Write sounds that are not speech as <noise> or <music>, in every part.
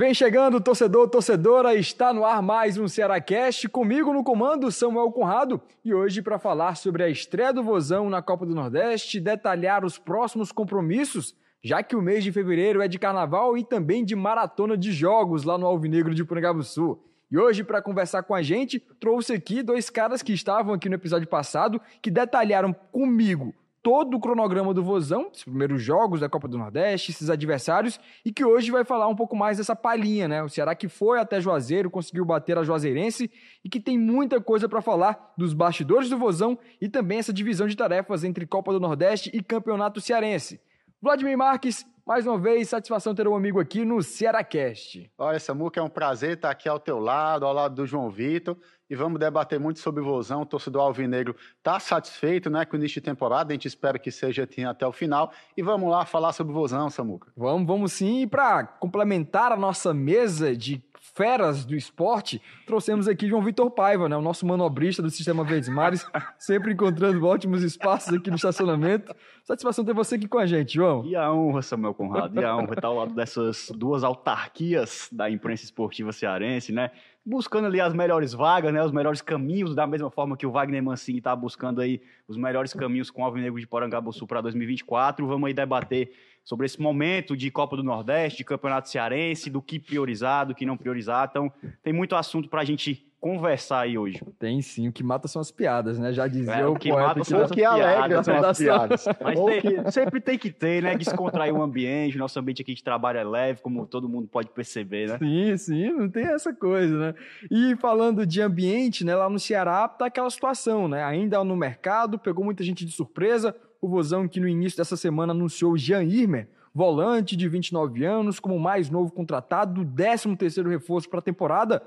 Vem chegando, torcedor, torcedora, está no ar mais um Cearacast, comigo no comando Samuel Conrado, e hoje para falar sobre a estreia do Vozão na Copa do Nordeste, detalhar os próximos compromissos, já que o mês de fevereiro é de carnaval e também de maratona de jogos lá no Alvinegro de Sul. E hoje, para conversar com a gente, trouxe aqui dois caras que estavam aqui no episódio passado, que detalharam comigo todo o cronograma do Vozão, os primeiros jogos da Copa do Nordeste, esses adversários, e que hoje vai falar um pouco mais dessa palhinha, né? O Ceará que foi até Juazeiro, conseguiu bater a Juazeirense e que tem muita coisa para falar dos bastidores do Vozão e também essa divisão de tarefas entre Copa do Nordeste e Campeonato Cearense. Vladimir Marques, mais uma vez, satisfação ter um amigo aqui no Cearacast. Olha, Samuca, é um prazer estar aqui ao teu lado, ao lado do João Vitor e vamos debater muito sobre o Vozão. O torcedor alvinegro está satisfeito né, com o início de temporada, a gente espera que seja assim até o final. E vamos lá falar sobre o Vozão, Samuca. Vamos, vamos sim. E para complementar a nossa mesa de feras do esporte, trouxemos aqui João Vitor Paiva, né, o nosso manobrista do Sistema Verdes Mares, <laughs> sempre encontrando ótimos espaços aqui no estacionamento. Satisfação ter você aqui com a gente, João. E a honra, Samuel Conrado, e a honra estar ao lado dessas duas autarquias da imprensa esportiva cearense, né? buscando ali as melhores vagas, né, os melhores caminhos, da mesma forma que o Wagner Mancini está buscando aí os melhores caminhos com o Alvinegro de Porangabuçu para 2024. Vamos aí debater sobre esse momento de Copa do Nordeste, de Campeonato Cearense, do que priorizar, do que não priorizar. Então, tem muito assunto para a gente conversar aí hoje. Tem sim, o que mata são as piadas, né? Já dizia é, o, o que mata são as piadas. alegra são as <laughs> piadas. Mas tem, sempre tem que ter, né? Descontrair o ambiente, nosso ambiente aqui de trabalho é leve, como todo mundo pode perceber, né? Sim, sim, não tem essa coisa, né? E falando de ambiente, né? Lá no Ceará tá aquela situação, né? Ainda no mercado, pegou muita gente de surpresa, o Vozão que no início dessa semana anunciou Jean Irmer, volante de 29 anos, como mais novo contratado, 13 terceiro reforço para a temporada,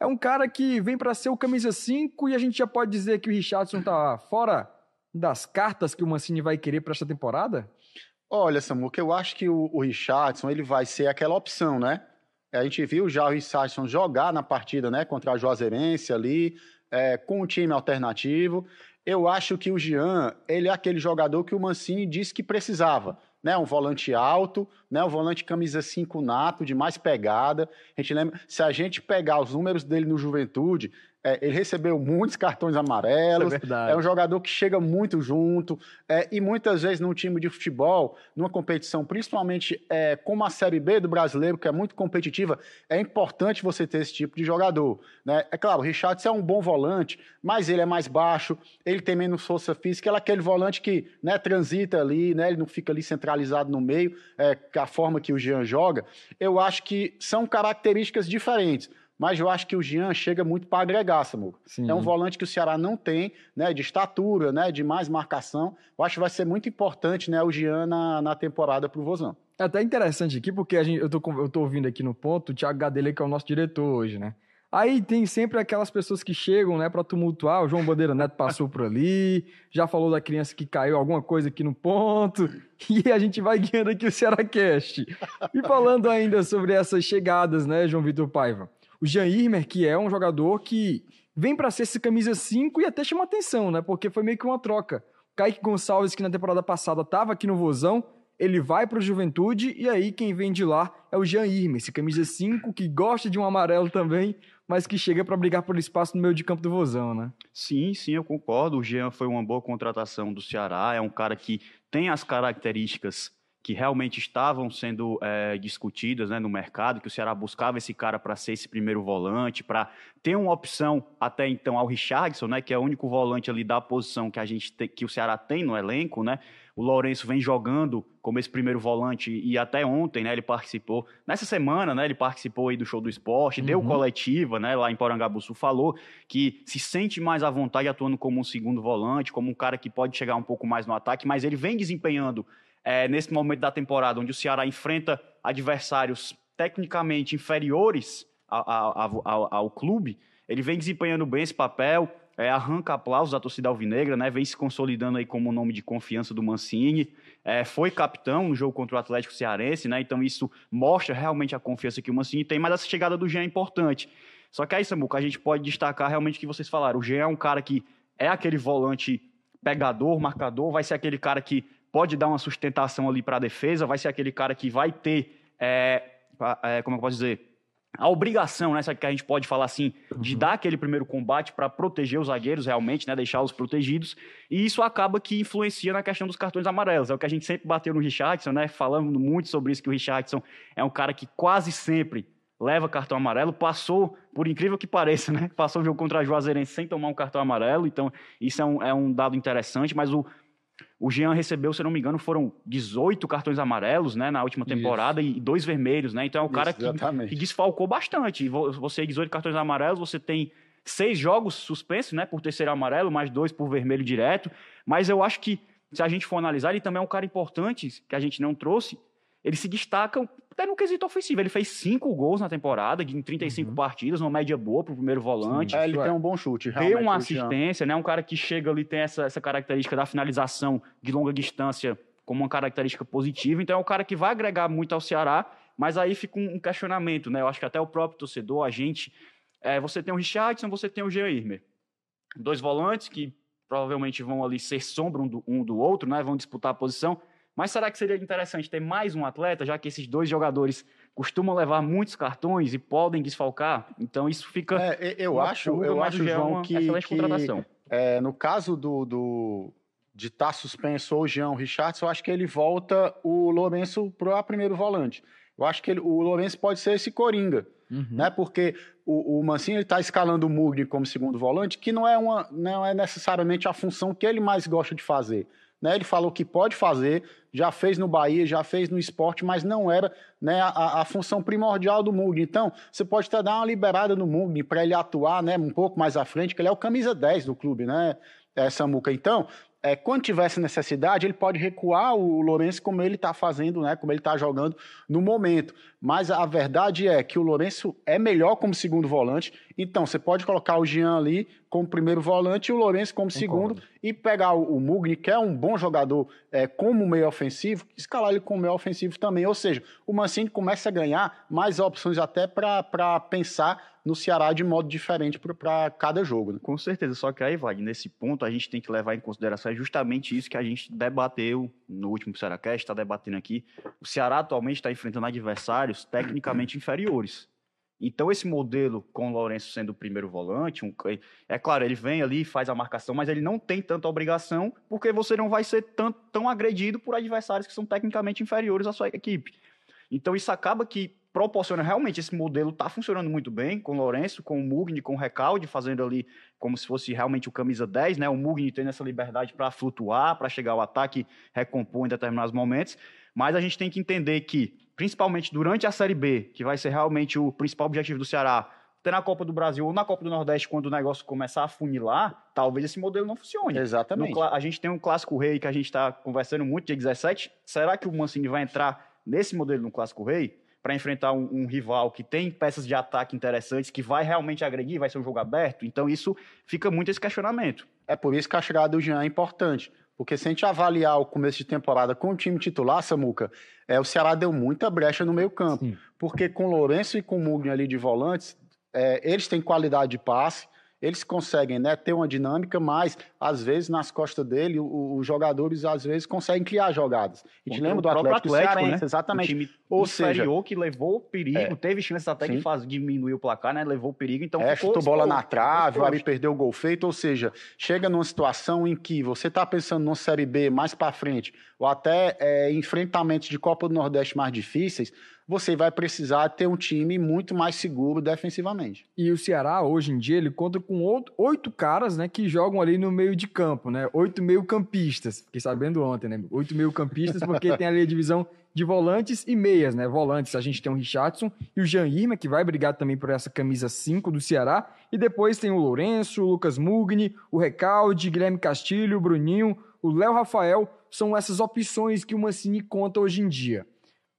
é um cara que vem para ser o camisa 5 e a gente já pode dizer que o Richardson tá fora das cartas que o Mancini vai querer para esta temporada? Olha, Samuca, eu acho que o, o Richardson ele vai ser aquela opção, né? A gente viu já o Richardson jogar na partida, né, contra a Juazeirense ali, é, com um time alternativo. Eu acho que o Jean, ele é aquele jogador que o Mancini disse que precisava né, um volante alto, né, um volante camisa 5 nato, de mais pegada. A gente lembra, se a gente pegar os números dele no Juventude, é, ele recebeu muitos cartões amarelos. É, é, um jogador que chega muito junto. É, e muitas vezes num time de futebol, numa competição, principalmente é, como a Série B do brasileiro, que é muito competitiva, é importante você ter esse tipo de jogador. Né? É claro, o Richardson é um bom volante, mas ele é mais baixo, ele tem menos força física, ele é aquele volante que né, transita ali, né, ele não fica ali centralizado no meio, é, a forma que o Jean joga. Eu acho que são características diferentes mas eu acho que o Jean chega muito para agregar, Samuca. É um volante que o Ceará não tem, né, de estatura, né, de mais marcação. Eu acho que vai ser muito importante, né, o Jean na, na temporada para o Vozão. É até interessante aqui, porque a gente, eu, tô, eu tô ouvindo aqui no ponto o Thiago Gadelha, que é o nosso diretor hoje, né? Aí tem sempre aquelas pessoas que chegam, né, para tumultuar. O João Bandeira Neto passou por ali, já falou da criança que caiu alguma coisa aqui no ponto, <laughs> e a gente vai guiando aqui o Cearacast. E falando ainda sobre essas chegadas, né, João Vitor Paiva? O Jean Irmer, que é um jogador que vem para ser esse camisa 5 e até chama atenção, né? Porque foi meio que uma troca. Kaique Gonçalves, que na temporada passada estava aqui no Vozão, ele vai para o Juventude e aí quem vem de lá é o Jean Irmer, esse camisa 5 que gosta de um amarelo também, mas que chega para brigar pelo espaço no meio de campo do Vozão, né? Sim, sim, eu concordo. O Jean foi uma boa contratação do Ceará, é um cara que tem as características que realmente estavam sendo é, discutidas né, no mercado, que o Ceará buscava esse cara para ser esse primeiro volante, para ter uma opção até então ao Richardson, né, que é o único volante ali da posição que a gente que o Ceará tem no elenco, né? O Lourenço vem jogando como esse primeiro volante e até ontem, né, ele participou. Nessa semana, né, ele participou aí do show do esporte, uhum. deu coletiva, né, lá em Porangabuçu, falou que se sente mais à vontade atuando como um segundo volante, como um cara que pode chegar um pouco mais no ataque, mas ele vem desempenhando é, nesse momento da temporada, onde o Ceará enfrenta adversários tecnicamente inferiores ao, ao, ao, ao clube, ele vem desempenhando bem esse papel, é, arranca aplausos da torcida alvinegra, né, vem se consolidando aí como nome de confiança do Mancini, é, foi capitão no jogo contra o Atlético Cearense, né, então isso mostra realmente a confiança que o Mancini tem, mas essa chegada do Jean é importante. Só que aí, Samuca, a gente pode destacar realmente o que vocês falaram, o Jean é um cara que é aquele volante pegador, marcador, vai ser aquele cara que pode dar uma sustentação ali para a defesa, vai ser aquele cara que vai ter, é, é, como eu posso dizer, a obrigação, né, que a gente pode falar assim, de uhum. dar aquele primeiro combate para proteger os zagueiros realmente, né, deixá-los protegidos, e isso acaba que influencia na questão dos cartões amarelos. É o que a gente sempre bateu no Richardson, né, falando muito sobre isso que o Richardson é um cara que quase sempre leva cartão amarelo, passou, por incrível que pareça, né, passou o jogo contra a Juazeirense sem tomar um cartão amarelo, então isso é um, é um dado interessante, mas o o Jean recebeu, se não me engano, foram 18 cartões amarelos, né, na última temporada Isso. e dois vermelhos, né? Então é um cara que, que, desfalcou bastante. Você 18 cartões amarelos, você tem seis jogos suspensos, né, por terceiro amarelo, mais dois por vermelho direto. Mas eu acho que se a gente for analisar, ele também é um cara importante que a gente não trouxe. Ele se destaca até no quesito ofensivo. Ele fez cinco gols na temporada, em 35 uhum. partidas, uma média boa para o primeiro volante. É, ele tem um bom chute. Tem uma assistência, né? Um cara que chega ali, tem essa, essa característica da finalização de longa distância como uma característica positiva. Então é um cara que vai agregar muito ao Ceará, mas aí fica um, questionamento, né? Eu acho que até o próprio torcedor, a gente. É, você tem o Richardson, você tem o Jean Irmer. Dois volantes que provavelmente vão ali ser sombra um do, um do outro, né? Vão disputar a posição. Mas será que seria interessante ter mais um atleta, já que esses dois jogadores costumam levar muitos cartões e podem desfalcar? Então isso fica. É, eu acho, eu acho, João, que, que é, no caso do, do de estar tá suspenso ou o Jean Richardson, eu acho que ele volta o Lourenço para o primeiro volante. Eu acho que ele, o Lourenço pode ser esse coringa, uhum. né? Porque o, o Mancini está escalando o Mugni como segundo volante, que não é, uma, não é necessariamente a função que ele mais gosta de fazer. Né? Ele falou que pode fazer, já fez no Bahia, já fez no esporte, mas não era né, a, a função primordial do Mugni. Então, você pode até dar uma liberada no Mugni para ele atuar né, um pouco mais à frente, que ele é o camisa 10 do clube, né, é, Samuca? Então, é, quando tiver essa necessidade, ele pode recuar o Lourenço como ele está fazendo, né, como ele está jogando no momento. Mas a verdade é que o Lourenço é melhor como segundo volante. Então, você pode colocar o Jean ali como primeiro volante e o Lourenço como Concordo. segundo e pegar o, Mugni, que é um bom jogador é, como meio ofensivo, escalar ele como meio ofensivo também. Ou seja, o Mancini começa a ganhar mais opções até para pensar no Ceará de modo diferente para cada jogo. Né? Com certeza, só que aí, vai nesse ponto a gente tem que levar em consideração é justamente isso que a gente debateu no último Cearacast, está debatendo aqui. O Ceará atualmente está enfrentando adversários tecnicamente inferiores. Então, esse modelo com o Lourenço sendo o primeiro volante, um, é claro, ele vem ali, faz a marcação, mas ele não tem tanta obrigação, porque você não vai ser tão, tão agredido por adversários que são tecnicamente inferiores à sua equipe. Então, isso acaba que proporciona realmente esse modelo está funcionando muito bem com o Lourenço, com o Mugni, com o Recalde, fazendo ali como se fosse realmente o camisa 10, né? O Mugni tendo essa liberdade para flutuar, para chegar ao ataque, recompor em determinados momentos. Mas a gente tem que entender que, principalmente durante a Série B, que vai ser realmente o principal objetivo do Ceará, ter na Copa do Brasil ou na Copa do Nordeste, quando o negócio começar a funilar, talvez esse modelo não funcione. Exatamente. No, a gente tem um clássico rei que a gente está conversando muito, dia 17. Será que o Mancini vai entrar nesse modelo no clássico rei? para enfrentar um, um, rival que tem peças de ataque interessantes, que vai realmente agredir, vai ser um jogo aberto. Então, isso fica muito esse questionamento. É por isso que a chegada do Jean é importante. Porque se a gente avaliar o começo de temporada com o time titular, Samuca, é, o Ceará deu muita brecha no meio campo. Sim. Porque com Lourenço e com Mugni ali de volantes, é, eles têm qualidade de passe, eles conseguem né, ter uma dinâmica, mas às vezes nas costas dele, os jogadores às vezes conseguem criar jogadas. A gente lembra do Atlético, Atlético Cearense, né? exatamente. O time Ou seja, que levou perigo, é, teve chances até sim. que faz, diminuir o placar, né? Levou perigo, então é, chutou bola na trave, o Ari perdeu o gol feito, ou seja, chega numa situação em que você está pensando numa Série B mais para frente, ou até é, enfrentamentos de Copa do Nordeste mais difíceis, você vai precisar ter um time muito mais seguro defensivamente. E o Ceará, hoje em dia, ele conta com oito caras né, que jogam ali no meio de campo, né? Oito meio-campistas. Fiquei sabendo ontem, né? Oito meio-campistas, porque <laughs> tem ali a divisão de volantes e meias, né? Volantes, a gente tem o Richardson e o Jean Irma, que vai brigar também por essa camisa 5 do Ceará. E depois tem o Lourenço, o Lucas Mugni, o Recalde, Guilherme Castilho, o Bruninho, o Léo Rafael. São essas opções que o Mancini conta hoje em dia.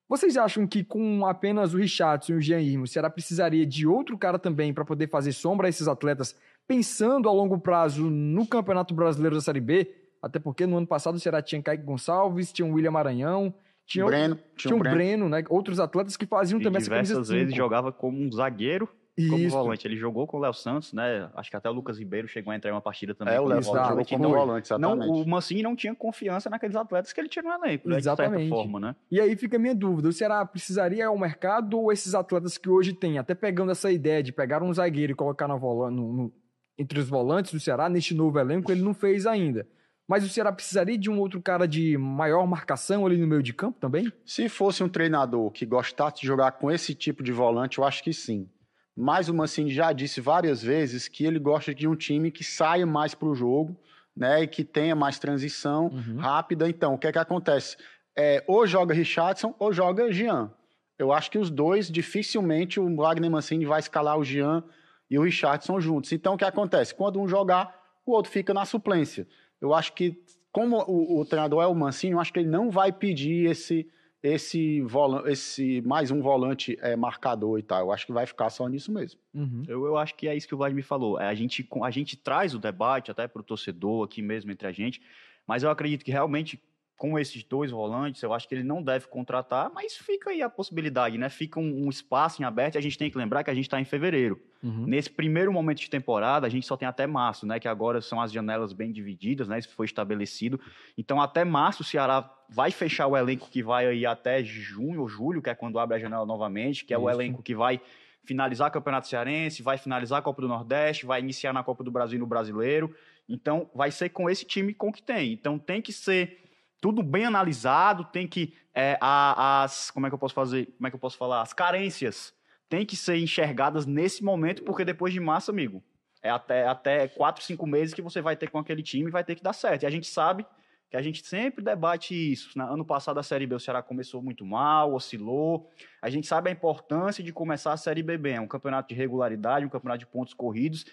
Vocês acham que com apenas o Richardson e o Jean Irmo, o Ceará precisaria de outro cara também para poder fazer sombra a esses atletas, pensando a longo prazo no Campeonato Brasileiro da Série B? Até porque no ano passado o Ceará tinha Kaique Gonçalves, tinha o William Maranhão, tinha, Breno, tinha, tinha um Breno, Breno, né? Outros atletas que faziam e também essa camisa diversas vezes jogava como um zagueiro como Isso. volante. Ele jogou com o Léo Santos, né? Acho que até o Lucas Ribeiro chegou a entrar em uma partida também. É, o Léo. Santos jogou como Então, volante, não, exatamente. o Mancini não tinha confiança naqueles atletas que ele tinha no elenco, né? De Exatamente. certa forma, né? E aí fica a minha dúvida: o Ceará precisaria ao mercado ou esses atletas que hoje tem, até pegando essa ideia de pegar um zagueiro e colocar vola- no- no- entre os volantes do Ceará, neste novo elenco, ele não fez ainda. Mas o Ceará precisaria de um outro cara de maior marcação ali no meio de campo também? Se fosse um treinador que gostasse de jogar com esse tipo de volante, eu acho que sim. Mas o Mancini já disse várias vezes que ele gosta de um time que saia mais para o jogo, né, e que tenha mais transição Uhum. rápida. Então, o que é que acontece? É, ou joga Richardson ou joga Jean. Eu acho que os dois, dificilmente o Wagner Mancini vai escalar o Jean e o Richardson juntos. Então, o que acontece? Quando um jogar, o outro fica na suplência. Eu acho que, como o, o treinador é o Mancini, eu acho que ele não vai pedir esse esse, esse mais um volante é, marcador e tal. Eu acho que vai ficar só nisso mesmo. Uhum. Eu, eu acho que é isso que o Vladimir falou. É, a, gente, a gente traz o debate até para o torcedor aqui mesmo entre a gente, mas eu acredito que realmente com esses dois volantes, eu acho que ele não deve contratar, mas fica aí a possibilidade, né? Fica um, um espaço em aberto e a gente tem que lembrar que a gente está em fevereiro. Uhum. Nesse primeiro momento de temporada, a gente só tem até março, né? Que agora são as janelas bem divididas, né? Isso foi estabelecido. Então, até março, o Ceará vai fechar o elenco que vai aí até junho ou julho, que é quando abre a janela novamente, que é o Isso. elenco que vai finalizar o Campeonato Cearense, vai finalizar a Copa do Nordeste, vai iniciar na Copa do Brasil e no Brasileiro. Então, vai ser com esse time com que tem. Então, tem que ser tudo bem analisado, tem que é, a- as como é que eu posso fazer, como é que eu posso falar, as carências têm que ser enxergadas nesse momento, porque depois de março, amigo, é até até quatro, cinco meses que você vai ter com aquele time vai ter que dar certo. E a gente sabe que a gente sempre debate isso. né? Ano passado a Série B o Ceará começou muito mal, oscilou. A gente sabe a importância de começar a Série B bem. É um campeonato de regularidade, um campeonato de pontos corridos.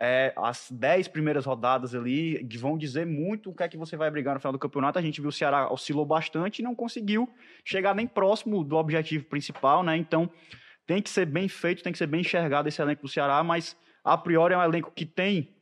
É, as dez primeiras rodadas ali vão dizer muito o que é que você vai brigar no final do campeonato. A gente viu o Ceará oscilou bastante e não conseguiu chegar nem próximo do objetivo principal, né? Então tem que ser bem feito, tem que ser bem enxergado esse elenco do Ceará, mas a priori é um elenco que tem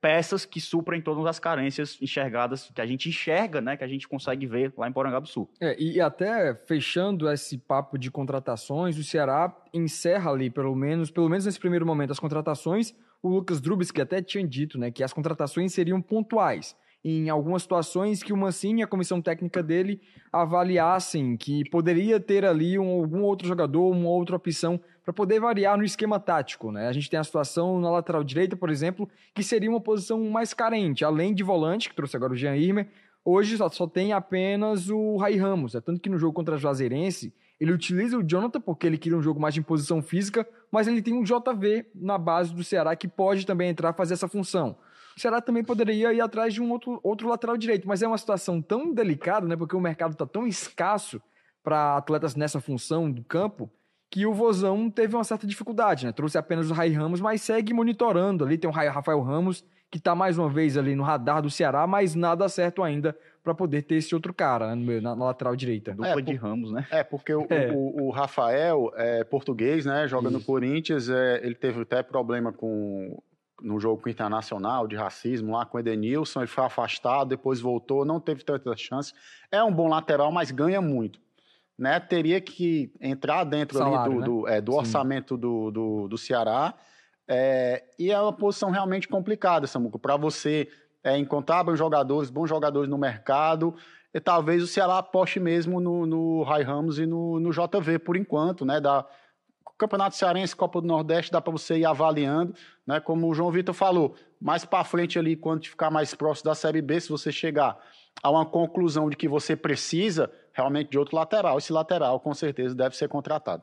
peças que suprem todas as carências enxergadas que a gente enxerga, né? Que a gente consegue ver lá em Porangaba do Sul. É, e até fechando esse papo de contratações, o Ceará encerra ali, pelo menos, pelo menos nesse primeiro momento, as contratações. O Lucas Drubis, que até tinha dito, né, que as contratações seriam pontuais. Em algumas situações que o Mancini e a comissão técnica dele avaliassem que poderia ter ali um, algum outro jogador, uma outra opção para poder variar no esquema tático, né? A gente tem a situação na lateral direita, por exemplo, que seria uma posição mais carente, além de volante, que trouxe agora o Jean Irmer, Hoje só, só tem apenas o Rai Ramos. É tanto que no jogo contra a Juazeirense, ele utiliza o Jonathan porque ele queria um jogo mais de imposição física, mas ele tem um JV na base do Ceará que pode também entrar fazer essa função. O Ceará também poderia ir atrás de um outro, outro lateral direito, mas é uma situação tão delicada, né? Porque o mercado está tão escasso para atletas nessa função do campo que o Vozão teve uma certa dificuldade, né? Trouxe apenas o Rai Ramos, mas segue monitorando ali. Tem o Rai- Rafael Ramos, que está mais uma vez ali no radar do Ceará, mas nada certo ainda para poder ter esse outro cara né, no meio- na, na lateral direita. Dupla É, de por- Ramos, né? É, porque o, <laughs> É. o- o Rafael é português, né? Joga no Isso. Corinthians. é, ele teve até problema com no jogo com o Internacional de racismo lá com o Edenilson. Ele foi afastado, depois voltou, não teve tanta chance. É um bom lateral, mas ganha muito. Né? Teria que entrar dentro Salário, ali do, do, é, do orçamento do, do, do Ceará. É, e é uma posição realmente complicada, Samuco, para você é, encontrar bons jogadores, bons jogadores no mercado. E talvez o Ceará aposte mesmo no, no Rai Ramos e no, no JV por enquanto, né? Da, Campeonato Cearense, Copa do Nordeste, dá para você ir avaliando, né? Como o João Vitor falou, mais para frente ali, quando ficar mais próximo da Série B, se você chegar a uma conclusão de que você precisa realmente de outro lateral, esse lateral com certeza deve ser contratado.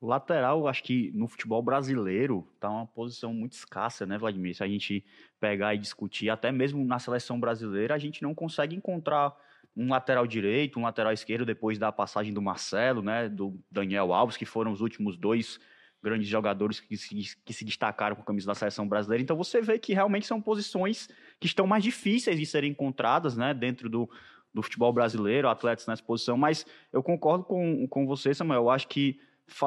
O lateral, acho que no futebol brasileiro tá uma posição muito escassa, né, Vladimir? Se a gente pegar e discutir, até mesmo na seleção brasileira, a gente não consegue encontrar um lateral direito, um lateral esquerdo depois da passagem do Marcelo, né, do Daniel Alves, que foram os últimos dois grandes jogadores que se, que se destacaram com a camisa da seleção brasileira. Então você vê que realmente são posições que estão mais difíceis de serem encontradas, né, dentro do, do futebol brasileiro, atletas nessa posição. Mas eu concordo com, com você, Samuel. Eu acho que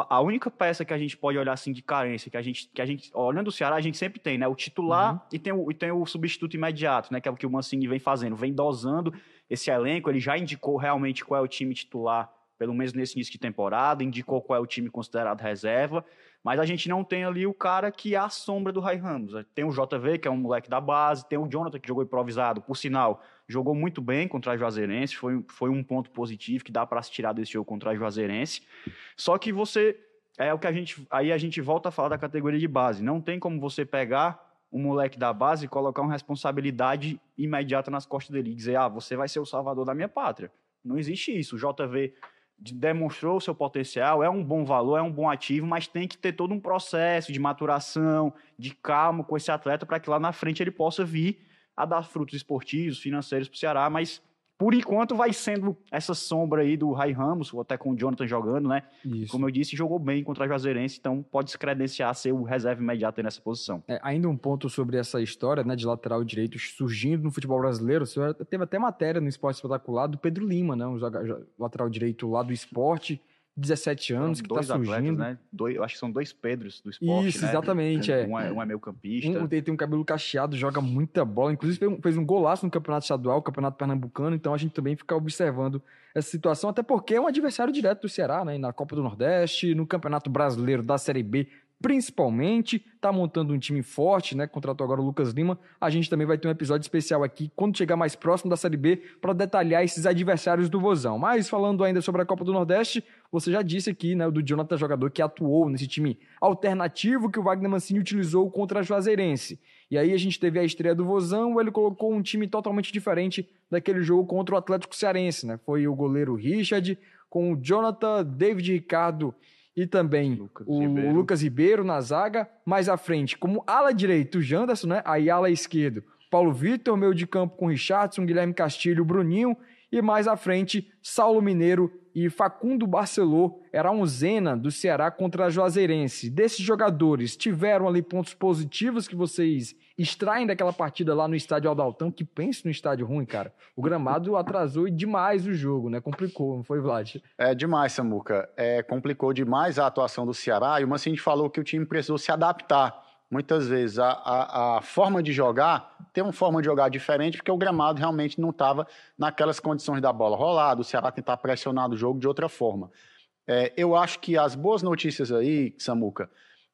a única peça que a gente pode olhar assim de carência, que a gente, que a gente olhando o Ceará, a gente sempre tem, né? O titular Uhum. e, tem o, e tem o substituto imediato, né? Que é o que o Mancini vem fazendo, vem dosando esse elenco. Ele já indicou realmente qual é o time titular pelo menos nesse início de temporada, indicou qual é o time considerado reserva, mas a gente não tem ali o cara que é a sombra do Rai Ramos. Tem o JV, que é um moleque da base, tem o Jonathan, que jogou improvisado, por sinal, jogou muito bem contra a Juazeirense, foi, foi um ponto positivo que dá para se tirar desse jogo contra a Juazeirense. Só que você é o que a gente aí a gente volta a falar da categoria de base. Não tem como você pegar um moleque da base e colocar uma responsabilidade imediata nas costas dele e dizer: "Ah, você vai ser o salvador da minha pátria". Não existe isso. O JV demonstrou o seu potencial, é um bom valor, é um bom ativo, mas tem que ter todo um processo de maturação, de calma com esse atleta para que lá na frente ele possa vir a dar frutos esportivos, financeiros para o Ceará, mas por enquanto vai sendo essa sombra aí do Rai Ramos, até com o Jonathan jogando, né? Isso. Como eu disse, jogou bem contra a Juazeirense, então pode se credenciar a ser o reserva imediato nessa posição. É, ainda um ponto sobre essa história né, de lateral direito surgindo no futebol brasileiro, teve até matéria no Esporte Espetacular do Pedro Lima, né? Um lateral direito lá do esporte, 17 anos, que está surgindo. Atletas, né? Dois, eu acho que são dois Pedros do esporte. Isso, né? exatamente. É. Um, é, um é meio campista. Um tem, tem um cabelo cacheado, joga muita bola. Inclusive fez um, fez um golaço no campeonato estadual, campeonato pernambucano. Então a gente também fica observando essa situação, até porque é um adversário direto do Ceará, né? Na Copa do Nordeste, no Campeonato Brasileiro da Série B principalmente, tá montando um time forte, né? Contratou agora o Lucas Lima. A gente também vai ter um episódio especial aqui quando chegar mais próximo da Série B para detalhar esses adversários do Vozão. Mas falando ainda sobre a Copa do Nordeste, você já disse aqui, né, do Jonathan jogador que atuou nesse time alternativo que o Wagner Mancini utilizou contra a Juazeirense. E aí a gente teve a estreia do Vozão, ele colocou um time totalmente diferente daquele jogo contra o Atlético Cearense, né? Foi o goleiro Richard com o Jonathan, David Ricardo e também Lucas o Ribeiro. Lucas Ribeiro na zaga. Mais à frente, como ala direito, o Janderson, né? Aí ala esquerdo, Paulo Vitor, meio de campo com Richardson, Guilherme Castilho, Bruninho. E mais à frente, Saulo Mineiro e Facundo Barcelô era um Zena do Ceará contra a Juazeirense. Desses jogadores, tiveram ali pontos positivos que vocês extraem daquela partida lá no estádio Aldaltão, que pense no estádio ruim, cara. O gramado atrasou demais o jogo, né? Complicou, não foi, Vlad? É demais, Samuca. É, complicou demais a atuação do Ceará e o Mancini falou que o time precisou se adaptar muitas vezes a, a, a, forma de jogar tem uma forma de jogar diferente porque o gramado realmente não estava naquelas condições da bola rolada, o Ceará tentar pressionar o jogo de outra forma. É, eu acho que as boas notícias aí, Samuca,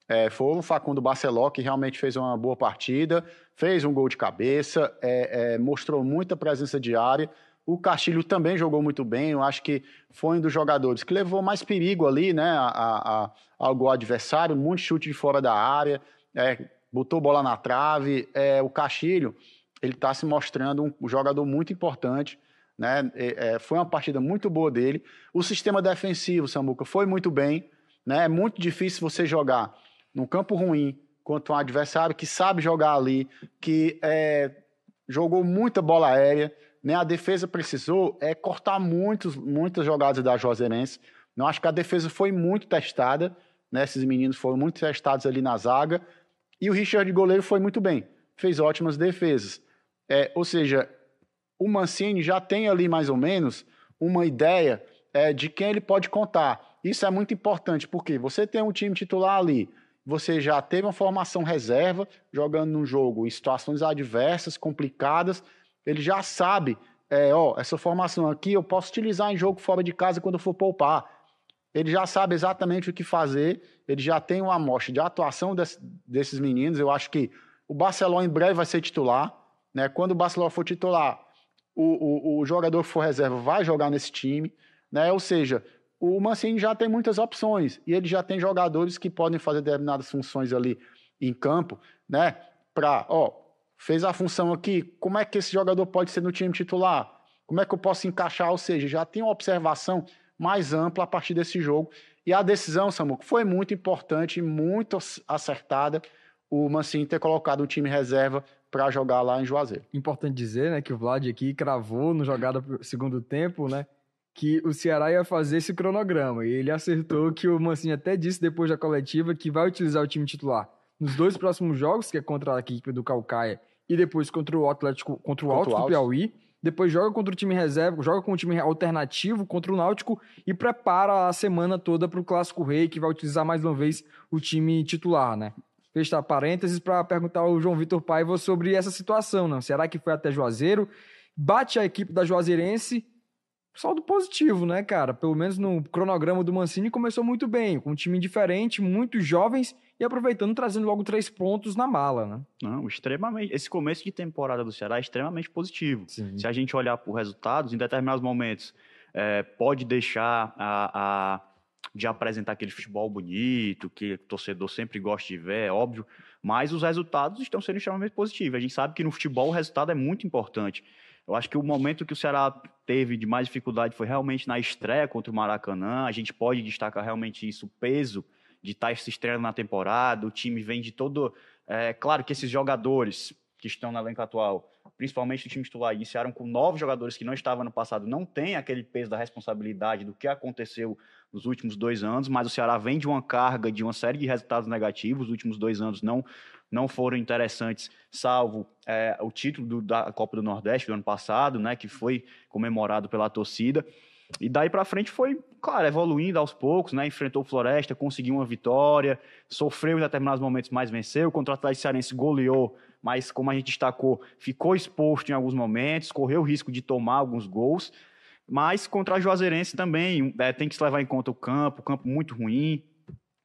é, foi o Facundo Barceló, que realmente fez uma boa partida, fez um gol de cabeça, é, é mostrou muita presença de área. O Castilho também jogou muito bem, eu acho que foi um dos jogadores que levou mais perigo ali, né, a, a, ao gol adversário, muito chute de fora da área, é, botou bola na trave. É, o Castilho, ele está se mostrando um, jogador muito importante. Né? É, foi uma partida muito boa dele. O sistema defensivo, Samuca, foi muito bem. Né? É muito difícil você jogar num campo ruim contra um adversário que sabe jogar ali, que é, jogou muita bola aérea. Né? A defesa precisou é, cortar muitos, muitas jogadas da Juazeirense. Não acho que a defesa foi muito testada. Né? Esses meninos foram muito testados ali na zaga. E o Richard goleiro foi muito bem, fez ótimas defesas. É, ou seja, o Mancini já tem ali mais ou menos uma ideia é, de quem ele pode contar. Isso é muito importante, porque você tem um time titular ali, você já teve uma formação reserva, jogando num jogo em situações adversas, complicadas, ele já sabe, é, ó, essa formação aqui eu posso utilizar em jogo fora de casa quando eu for poupar ele já sabe exatamente o que fazer, ele já tem uma amostra de atuação desse, desses meninos. Eu acho que o Barcelona em breve vai ser titular. Né? Quando o Barcelona for titular, o, o, o jogador que for reserva vai jogar nesse time. Né? Ou seja, o Mancini já tem muitas opções e ele já tem jogadores que podem fazer determinadas funções ali em campo, né? Para, ó, fez a função aqui, como é que esse jogador pode ser no time titular? Como é que eu posso encaixar? Ou seja, já tem uma observação mais ampla a partir desse jogo. E a decisão, Samuco, foi muito importante, muito acertada o Mancini ter colocado um time reserva para jogar lá em Juazeiro. Importante dizer, né, que o Vlad aqui cravou no jogada segundo tempo, né, que o Ceará ia fazer esse cronograma. E ele acertou que o Mancini até disse depois da coletiva que vai utilizar o time titular nos dois próximos jogos, que é contra a equipe do Calcaia e depois contra o Atlético, contra o Alto do Piauí depois joga contra o time reserva, joga com o time alternativo contra o Náutico e prepara a semana toda para o Clássico Rei, que vai utilizar mais uma vez o time titular, né? Fechar parênteses para perguntar ao João Vitor Paiva sobre essa situação, não? Será que foi até Juazeiro? Bate a equipe da Juazeirense saldo positivo, né, cara? Pelo menos no cronograma do Mancini começou muito bem, com um time diferente, muitos jovens e aproveitando, trazendo logo três pontos na mala, né? Não, extremamente. Esse começo de temporada do Ceará é extremamente positivo. Sim. Se a gente olhar por resultados, em determinados momentos, é, pode deixar a, a, de apresentar aquele futebol bonito, que o torcedor sempre gosta de ver, é óbvio, mas os resultados estão sendo extremamente positivos. A gente sabe que no futebol o resultado é muito importante. Eu acho que o momento que o Ceará teve de mais dificuldade foi realmente na estreia contra o Maracanã. A gente pode destacar realmente isso, o peso de estar se estreando na temporada. O time vem de todo. É, claro que esses jogadores que estão na elenco atual, principalmente o time titular, iniciaram com nove jogadores que não estavam no passado, não tem aquele peso da responsabilidade do que aconteceu nos últimos dois anos, mas o Ceará vem de uma carga de uma série de resultados negativos. Os últimos dois anos não não foram interessantes, salvo é, o título do, da Copa do Nordeste do ano passado, né, que foi comemorado pela torcida. E daí para frente foi, claro, evoluindo aos poucos, né? Enfrentou Floresta, conseguiu uma vitória, sofreu em determinados momentos, mas venceu. Contra o Atlético Cearense goleou, mas como a gente destacou, ficou exposto em alguns momentos, correu o risco de tomar alguns gols. Mas contra a Juazeirense também é, tem que se levar em conta o campo, o campo muito ruim,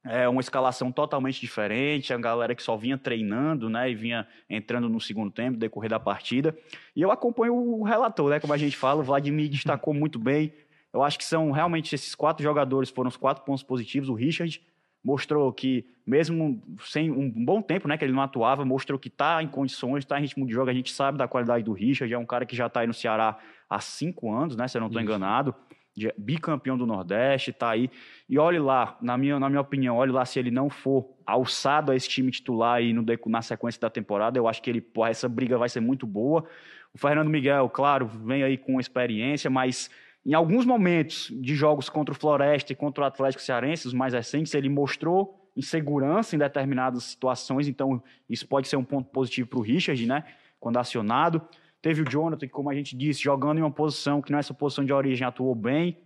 é uma escalação totalmente diferente, a galera que só vinha treinando, né, e vinha entrando no segundo tempo, decorrer da partida. E eu acompanho o relator, né, como a gente fala, o Vladimir <laughs> destacou muito bem. Eu acho que são realmente esses quatro jogadores foram os quatro pontos positivos. O Richard mostrou que, mesmo sem um bom tempo, né, que ele não atuava, mostrou que está em condições, está em ritmo de jogo. A gente sabe da qualidade do Richard, é um cara que já está aí no Ceará há cinco anos, né, se eu não estou enganado bicampeão do Nordeste, tá aí. E olhe lá, na minha, na minha opinião, olhe lá se ele não for alçado a esse time titular aí no, na sequência da temporada, eu acho que ele, pô, essa briga vai ser muito boa. O Fernando Miguel, claro, vem aí com experiência, mas em alguns momentos de jogos contra o Floresta e contra o Atlético Cearense, os mais recentes, ele mostrou insegurança em determinadas situações, então isso pode ser um ponto positivo para o Richard, né? Quando acionado. Teve o Jonathan, que, como a gente disse, jogando em uma posição que não é posição de origem, atuou bem.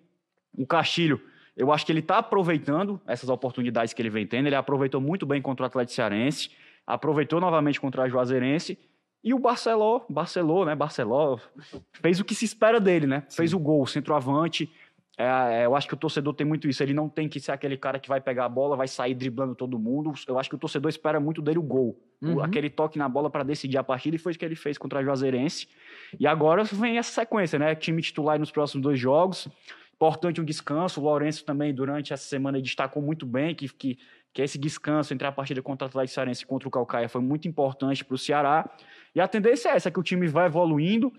O Castilho, eu acho que ele está aproveitando essas oportunidades que ele vem tendo. Ele aproveitou muito bem contra o Atlético Cearense, aproveitou novamente contra a Juazeirense. E o Barceló, Barceló, né? Barceló fez o que se espera dele, né? Sim. Fez o gol, centroavante. É, é, eu acho que o torcedor tem muito isso. Ele não tem que ser aquele cara que vai pegar a bola, vai sair driblando todo mundo. Eu acho que o torcedor espera muito dele o gol. Uhum. aquele toque na bola para decidir a partida, e foi o que ele fez contra a Juazeirense. E agora vem essa sequência, né? Time titular nos próximos dois jogos. Importante um descanso. O Lourenço também, durante essa semana, destacou muito bem que, que, que esse descanso entre a partida contra o Atlético Cearense e contra o Calcaia foi muito importante para o Ceará. E a tendência é essa, que o time vai evoluindo,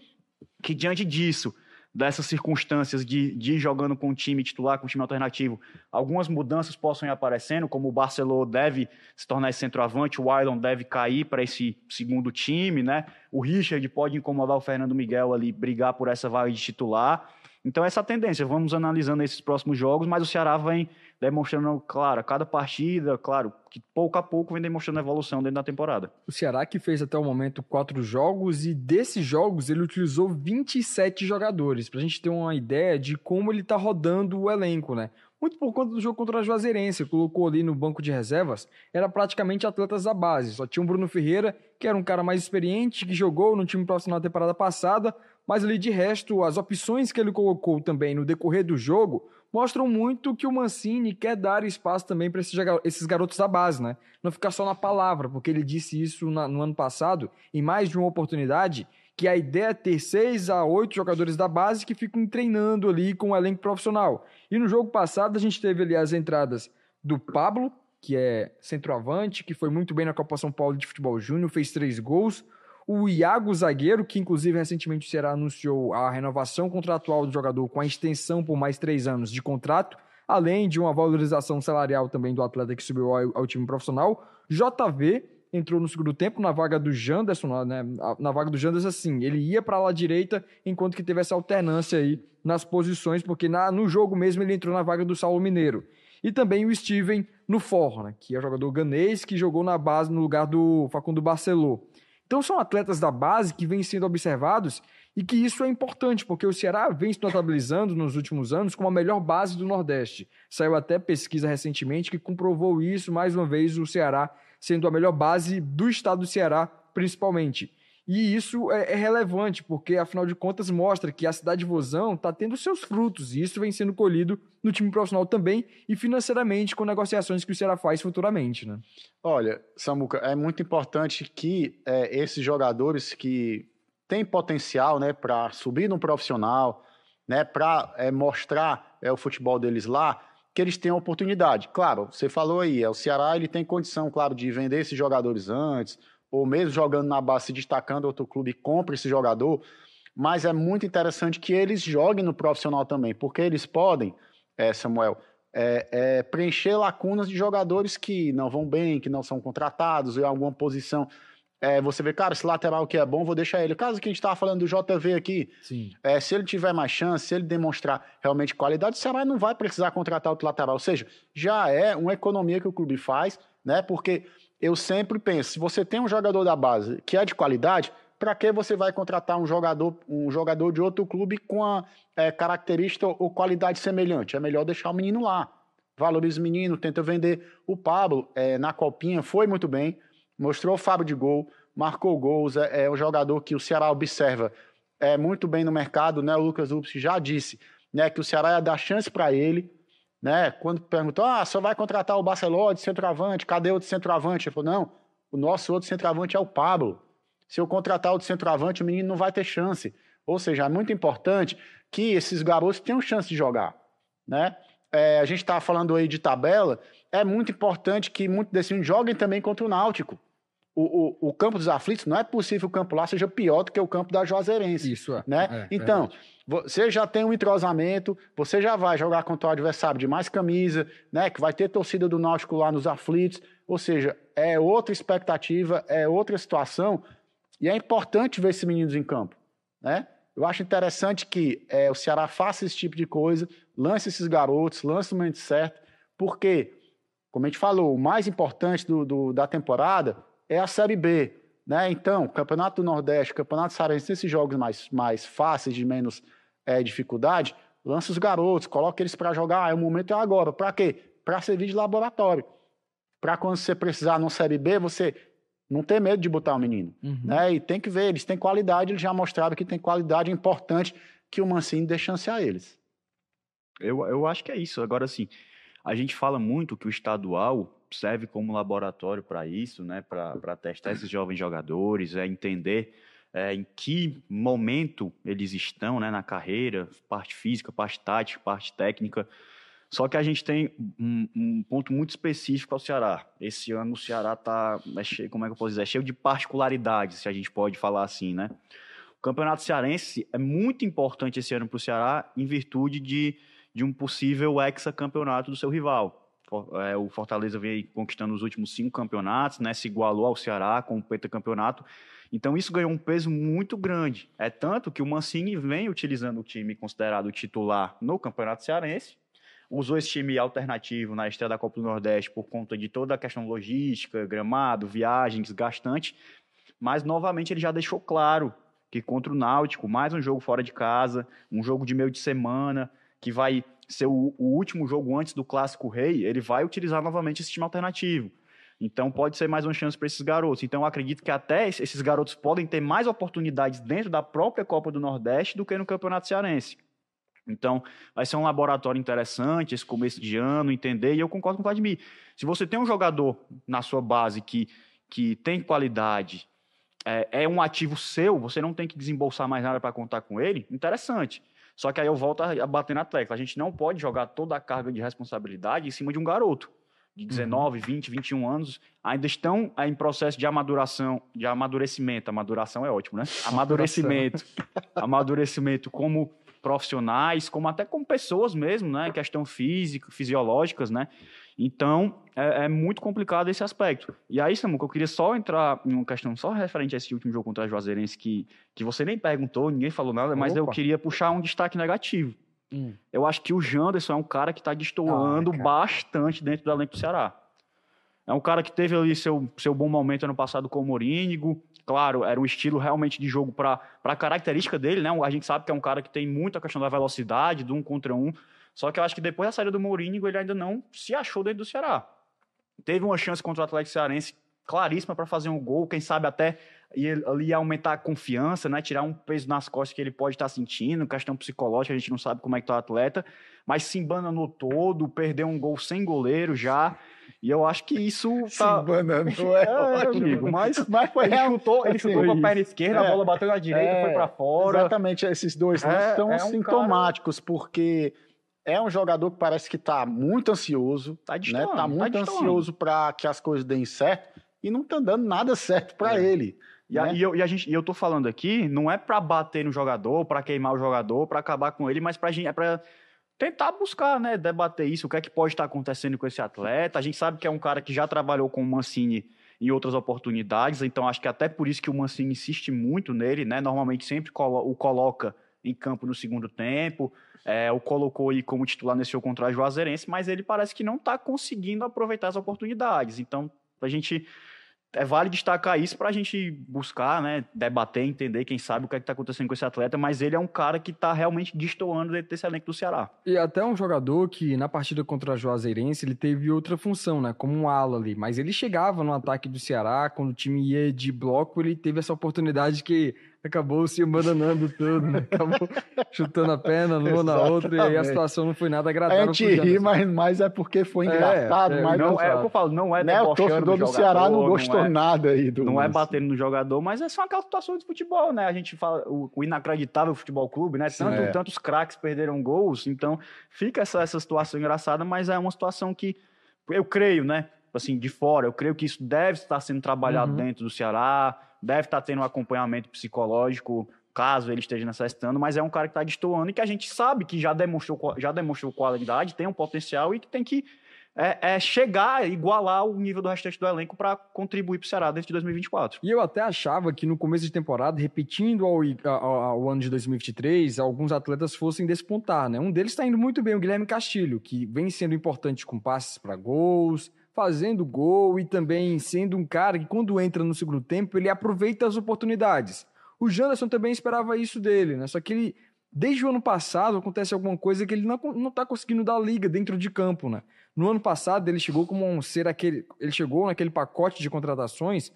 que diante disso dessas circunstâncias de, de ir jogando com o time titular, com o time alternativo, algumas mudanças possam ir aparecendo, como o Barcelona deve se tornar esse centroavante, o Wylon deve cair para esse segundo time, né? O Richard pode incomodar o Fernando Miguel ali, brigar por essa vaga de titular. Então, essa é a tendência. Vamos analisando esses próximos jogos, mas o Ceará vem demonstrando, claro, cada partida, claro, que pouco a pouco vem demonstrando evolução dentro da temporada. O Ceará que fez até o momento quatro jogos e desses jogos ele utilizou 27 jogadores, para a gente ter uma ideia de como ele está rodando o elenco, né? Muito por conta do jogo contra a Juazeirense, colocou ali no banco de reservas, era praticamente atletas da base. Só tinha o Bruno Ferreira, que era um cara mais experiente, que jogou no time profissional na temporada passada, mas ali de resto, as opções que ele colocou também no decorrer do jogo mostram muito que o Mancini quer dar espaço também para esses garotos da base, né? Não ficar só na palavra, porque ele disse isso no ano passado, em mais de uma oportunidade, que a ideia é ter seis a oito jogadores da base que ficam treinando ali com o elenco profissional. E no jogo passado a gente teve ali as entradas do Pablo, que é centroavante, que foi muito bem na Copa São Paulo de Futebol Júnior, fez três gols. O Iago Zagueiro, que inclusive recentemente o anunciou a renovação contratual do jogador com a extensão por mais três anos de contrato, além de uma valorização salarial também do atleta que subiu ao, ao time profissional. JV entrou no segundo tempo na vaga do Janderson, né? Na vaga do Janderson, assim, ele ia para a direita, enquanto que teve essa alternância aí nas posições, porque na, no jogo mesmo ele entrou na vaga do Saulo Mineiro. E também o Steven no forro, né? Que é jogador ganês que jogou na base no lugar do Facundo Barcelô. Então são atletas da base que vêm sendo observados e que isso é importante, porque o Ceará vem se notabilizando nos últimos anos como a melhor base do Nordeste. Saiu até pesquisa recentemente que comprovou isso, mais uma vez, o Ceará sendo a melhor base do estado do Ceará, principalmente. E isso é, é, relevante, porque afinal de contas mostra que a cidade de Vozão está tendo seus frutos, e isso vem sendo colhido no time profissional também e financeiramente com negociações que o Ceará faz futuramente. Né? Olha, Samuca, é muito importante que é, esses jogadores que têm potencial né, para subir no profissional, né, para é, mostrar é, o futebol deles lá, que eles tenham oportunidade. Claro, você falou aí, é, o Ceará ele tem condição, claro, de vender esses jogadores antes, ou mesmo jogando na base, se destacando, outro clube compra esse jogador, mas é muito interessante que eles joguem no profissional também, porque eles podem, é, Samuel, é, é, preencher lacunas de jogadores que não vão bem, que não são contratados em alguma posição. É, você vê, cara, esse lateral que é bom, vou deixar ele. Caso que a gente estava falando do JV aqui, é, se ele tiver mais chance, se ele demonstrar realmente qualidade, o Ceará não vai precisar contratar outro lateral. Ou seja, já é uma economia que o clube faz, né? Porque eu sempre penso, se você tem um jogador da base que é de qualidade, para que você vai contratar um jogador, um jogador de outro clube com a é, característica ou qualidade semelhante? É melhor deixar o menino lá. Valoriza o menino, tenta vender. O Pablo, é, na copinha, foi muito bem, mostrou o fábio de gol, marcou gols, é, é um jogador que o Ceará observa é, muito bem no mercado, né? O Lucas Ups já disse né, que o Ceará ia dar chance para ele né? Quando perguntou, ah, só vai contratar o Barcelona de centroavante, cadê o de centroavante? Ele falou, não, o nosso outro centroavante é o Pablo. Se eu contratar o de centroavante, o menino não vai ter chance. Ou seja, é muito importante que esses garotos tenham chance de jogar, né? É, a gente está falando aí de tabela, é muito importante que muitos desses joguem também contra o Náutico. O, o, o, campo dos aflitos, não é possível que o campo lá seja pior do que o campo da Juazeirense. Isso, é. Né? É, então. Você já tem um entrosamento, você já vai jogar contra o adversário de mais camisa, né? Que vai ter torcida do Náutico lá nos aflitos. Ou seja, é outra expectativa, é outra situação. E é importante ver esses meninos em campo, né? Eu acho interessante que é, o Ceará faça esse tipo de coisa, lance esses garotos, lance no momento certo, porque, como a gente falou, o mais importante do, do, da temporada é a Série B. Né? Então, Campeonato do Nordeste, Campeonato Sarense, esses jogos mais, mais fáceis, de menos é, dificuldade, lança os garotos, coloca eles para jogar. Ah, o momento é agora. Para quê? Para servir de laboratório. Para quando você precisar no Série B, você não ter medo de botar o menino. Uhum. Né? E tem que ver, eles têm qualidade, eles já mostraram que tem qualidade importante que o Mancini dê chance a eles. Eu, eu acho que é isso. Agora, assim, a gente fala muito que o estadual serve como laboratório para isso, né? para testar esses jovens jogadores, é entender é, em que momento eles estão né, na carreira, parte física, parte tática, parte técnica. Só que a gente tem um, um ponto muito específico ao Ceará. Esse ano o Ceará está, é cheio, como é que eu posso dizer, é cheio de particularidades, se a gente pode falar assim, né? O Campeonato Cearense é muito importante esse ano para o Ceará em virtude de, de um possível hexacampeonato do seu rival. É, o Fortaleza veio conquistando os últimos cinco campeonatos, né, se igualou ao Ceará com o pentacampeonato. Então isso ganhou um peso muito grande. É tanto que o Mancini vem utilizando o time considerado titular no Campeonato Cearense, usou esse time alternativo na estreia da Copa do Nordeste por conta de toda a questão logística, gramado, viagens, gastante, mas novamente ele já deixou claro que contra o Náutico, mais um jogo fora de casa, um jogo de meio de semana, que vai ser o, o último jogo antes do Clássico Rei, ele vai utilizar novamente esse time alternativo. Então pode ser mais uma chance para esses garotos. Então eu acredito que até esses garotos podem ter mais oportunidades dentro da própria Copa do Nordeste do que no Campeonato Cearense. Então, vai ser um laboratório interessante esse começo de ano, entender, e eu concordo com o Vladimir. Se você tem um jogador na sua base que, que tem qualidade, é, é um ativo seu, você não tem que desembolsar mais nada para contar com ele, interessante. Só que aí eu volto a bater na tecla. A gente não pode jogar toda a carga de responsabilidade em cima de um garoto de 19, uhum. 20, 21 anos, ainda estão em processo de amaduração, de amadurecimento. Amaduração é ótimo, né? Amadurecimento. amadurecimento como profissionais, como até como pessoas mesmo, né? Questão física, fisiológicas, né? Então, é, é, muito complicado esse aspecto. E aí, Samuca, eu queria só entrar em uma questão só referente a esse último jogo contra a Juazeirense, que, que você nem perguntou, ninguém falou nada, mas Opa. eu queria puxar um destaque negativo. Hum. Eu acho que o Janderson é um cara que está destoando ah, bastante dentro do elenco do Ceará. É um cara que teve ali seu, seu bom momento ano passado com o Morínigo. Claro, era um estilo realmente de jogo para a característica dele, né? A gente sabe que é um cara que tem muita questão da velocidade, do um contra um. Só que eu acho que depois da saída do Mourinho, ele ainda não se achou dentro do Ceará. Teve uma chance contra o Atlético Cearense claríssima para fazer um gol, quem sabe até ali aumentar a confiança, né? Tirar um peso nas costas que ele pode estar tá sentindo, questão psicológica, a gente não sabe como é que tá o atleta, mas se embananou todo, perdeu um gol sem goleiro já. E eu acho que isso tá. Se embananou, é, é amigo, mas, mas foi ele chutou, ele chutou com a perna esquerda, é, a bola bateu na direita, é, foi para fora. Exatamente, esses dois é, são é um sintomáticos, cara... porque é um jogador que parece que está muito ansioso, tá, né? tá muito tá ansioso para que as coisas deem certo e não tá dando nada <laughs> certo para é. ele. E, né? e, eu, e, a gente, e eu tô falando aqui, não é para bater no jogador, para queimar o jogador, para acabar com ele, mas pra gente, é para tentar buscar, né, debater isso, o que é que pode estar acontecendo com esse atleta. A gente sabe que é um cara que já trabalhou com o Mancini em outras oportunidades, então acho que até por isso que o Mancini insiste muito nele, né? Normalmente sempre o coloca em campo no segundo tempo, é, o colocou aí como titular nesse jogo contra o Juazeirense, mas ele parece que não está conseguindo aproveitar as oportunidades. Então, a gente é vale destacar isso para a gente buscar, né, debater, entender, quem sabe o que é está acontecendo com esse atleta, mas ele é um cara que está realmente destoando desse elenco do Ceará. E até um jogador que na partida contra a Juazeirense ele teve outra função, né, como um ala ali, mas ele chegava no ataque do Ceará, quando o time ia de bloco, ele teve essa oportunidade que acabou se abandonando tudo, né? Acabou chutando a perna numa na outra e aí a situação não foi nada agradável. A gente ri, mas, mas é porque foi é, engraçado. É, mas não, é o que eu falo, não é né? O torcedor do, do Ceará não gostou não é, nada aí do Não é batendo no jogador, mas é só aquela situação de futebol, né? A gente fala o, o inacreditável futebol clube, né? Tanto, é. Tantos craques perderam gols, então fica essa, essa situação engraçada, mas é uma situação que eu creio, né? Assim, de fora, eu creio que isso deve estar sendo trabalhado uhum. dentro do Ceará, deve estar tendo um acompanhamento psicológico caso ele esteja necessitando, mas é um cara que está destoando e que a gente sabe que já demonstrou, já demonstrou qualidade, tem um potencial e que tem que é, é chegar, igualar o nível do restante do elenco para contribuir para o Ceará dentro de 2024. E eu até achava que no começo de temporada, repetindo ao, ao, ao ano de 2023, alguns atletas fossem despontar, né? Um deles está indo muito bem, o Guilherme Castilho, que vem sendo importante com passes para gols, fazendo gol e também sendo um cara que, quando entra no segundo tempo, ele aproveita as oportunidades. O Janderson também esperava isso dele, né? Só que ele, desde o ano passado, acontece alguma coisa que ele não, não tá conseguindo dar liga dentro de campo, né? No ano passado, ele chegou como um ser aquele. Ele chegou naquele pacote de contratações.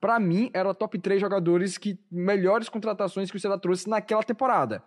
Para mim, era top 3 jogadores que. melhores contratações que o Ceará trouxe naquela temporada.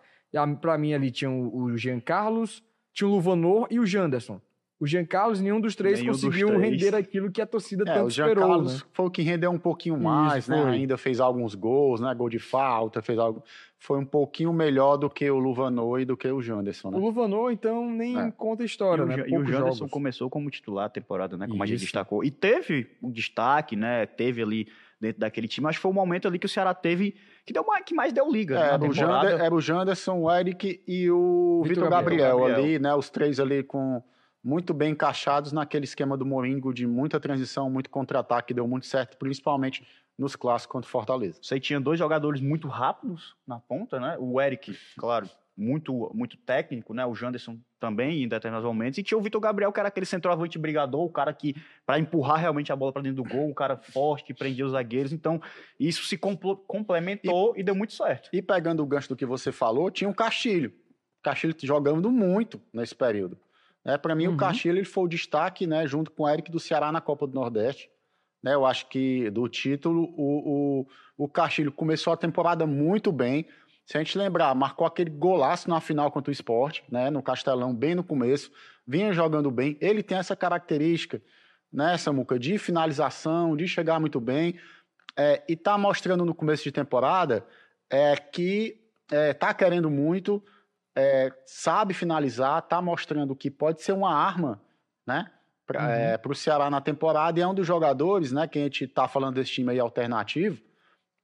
Para mim, ali tinha o Jean Carlos, tinha o Luvanor e o Janderson. O Jean Carlos, nenhum dos três nenhum conseguiu dos três. render aquilo que a torcida é, tanto o Jean esperou. Carlos né? foi o que rendeu um pouquinho mais, Isso, né? Foi. Ainda fez alguns gols, né? Gol de falta, fez algo. Foi um pouquinho melhor do que o Luvanor e do que o Janderson, né? O Luvanor, então, nem é. conta a história, e né? O, e o Janderson jogos. começou como titular a temporada, né? Como Isso. a gente destacou. E teve um destaque, né? Teve ali dentro daquele time. Acho que foi o momento ali que o Ceará teve que deu mais, que mais deu liga. É, era, o Jander, era o Janderson, o Eric e o Vitor Gabriel, Gabriel, ali, né? Os três ali com muito bem encaixados naquele esquema do Moringo de muita transição, muito contra-ataque, deu muito certo, principalmente nos clássicos contra o Fortaleza. Você tinha dois jogadores muito rápidos na ponta, né? O Eric, claro, muito muito técnico, né? O Janderson também em determinados momentos e tinha o Vitor Gabriel que era aquele centroavante brigador, o cara que para empurrar realmente a bola para dentro do gol, um cara forte que prendia os zagueiros. Então isso se complementou e, e, deu muito certo. E pegando o gancho do que você falou, tinha o Castilho. Castilho jogando muito nesse período. É, para mim, uhum. o Castilho ele foi o destaque, né, junto com o Eric do Ceará na Copa do Nordeste. Né, eu acho que do título, o, o, o Castilho começou a temporada muito bem. Se a gente lembrar, marcou aquele golaço na final contra o esporte, né, no Castelão, bem no começo, vinha jogando bem. Ele tem essa característica, né, Samuca, de finalização, de chegar muito bem. É, e tá mostrando no começo de temporada é, que é, tá querendo muito, é, sabe finalizar, está mostrando que pode ser uma arma, né? Para uhum. é, o Ceará na temporada e é um dos jogadores, né? Que a gente está falando desse time aí alternativo,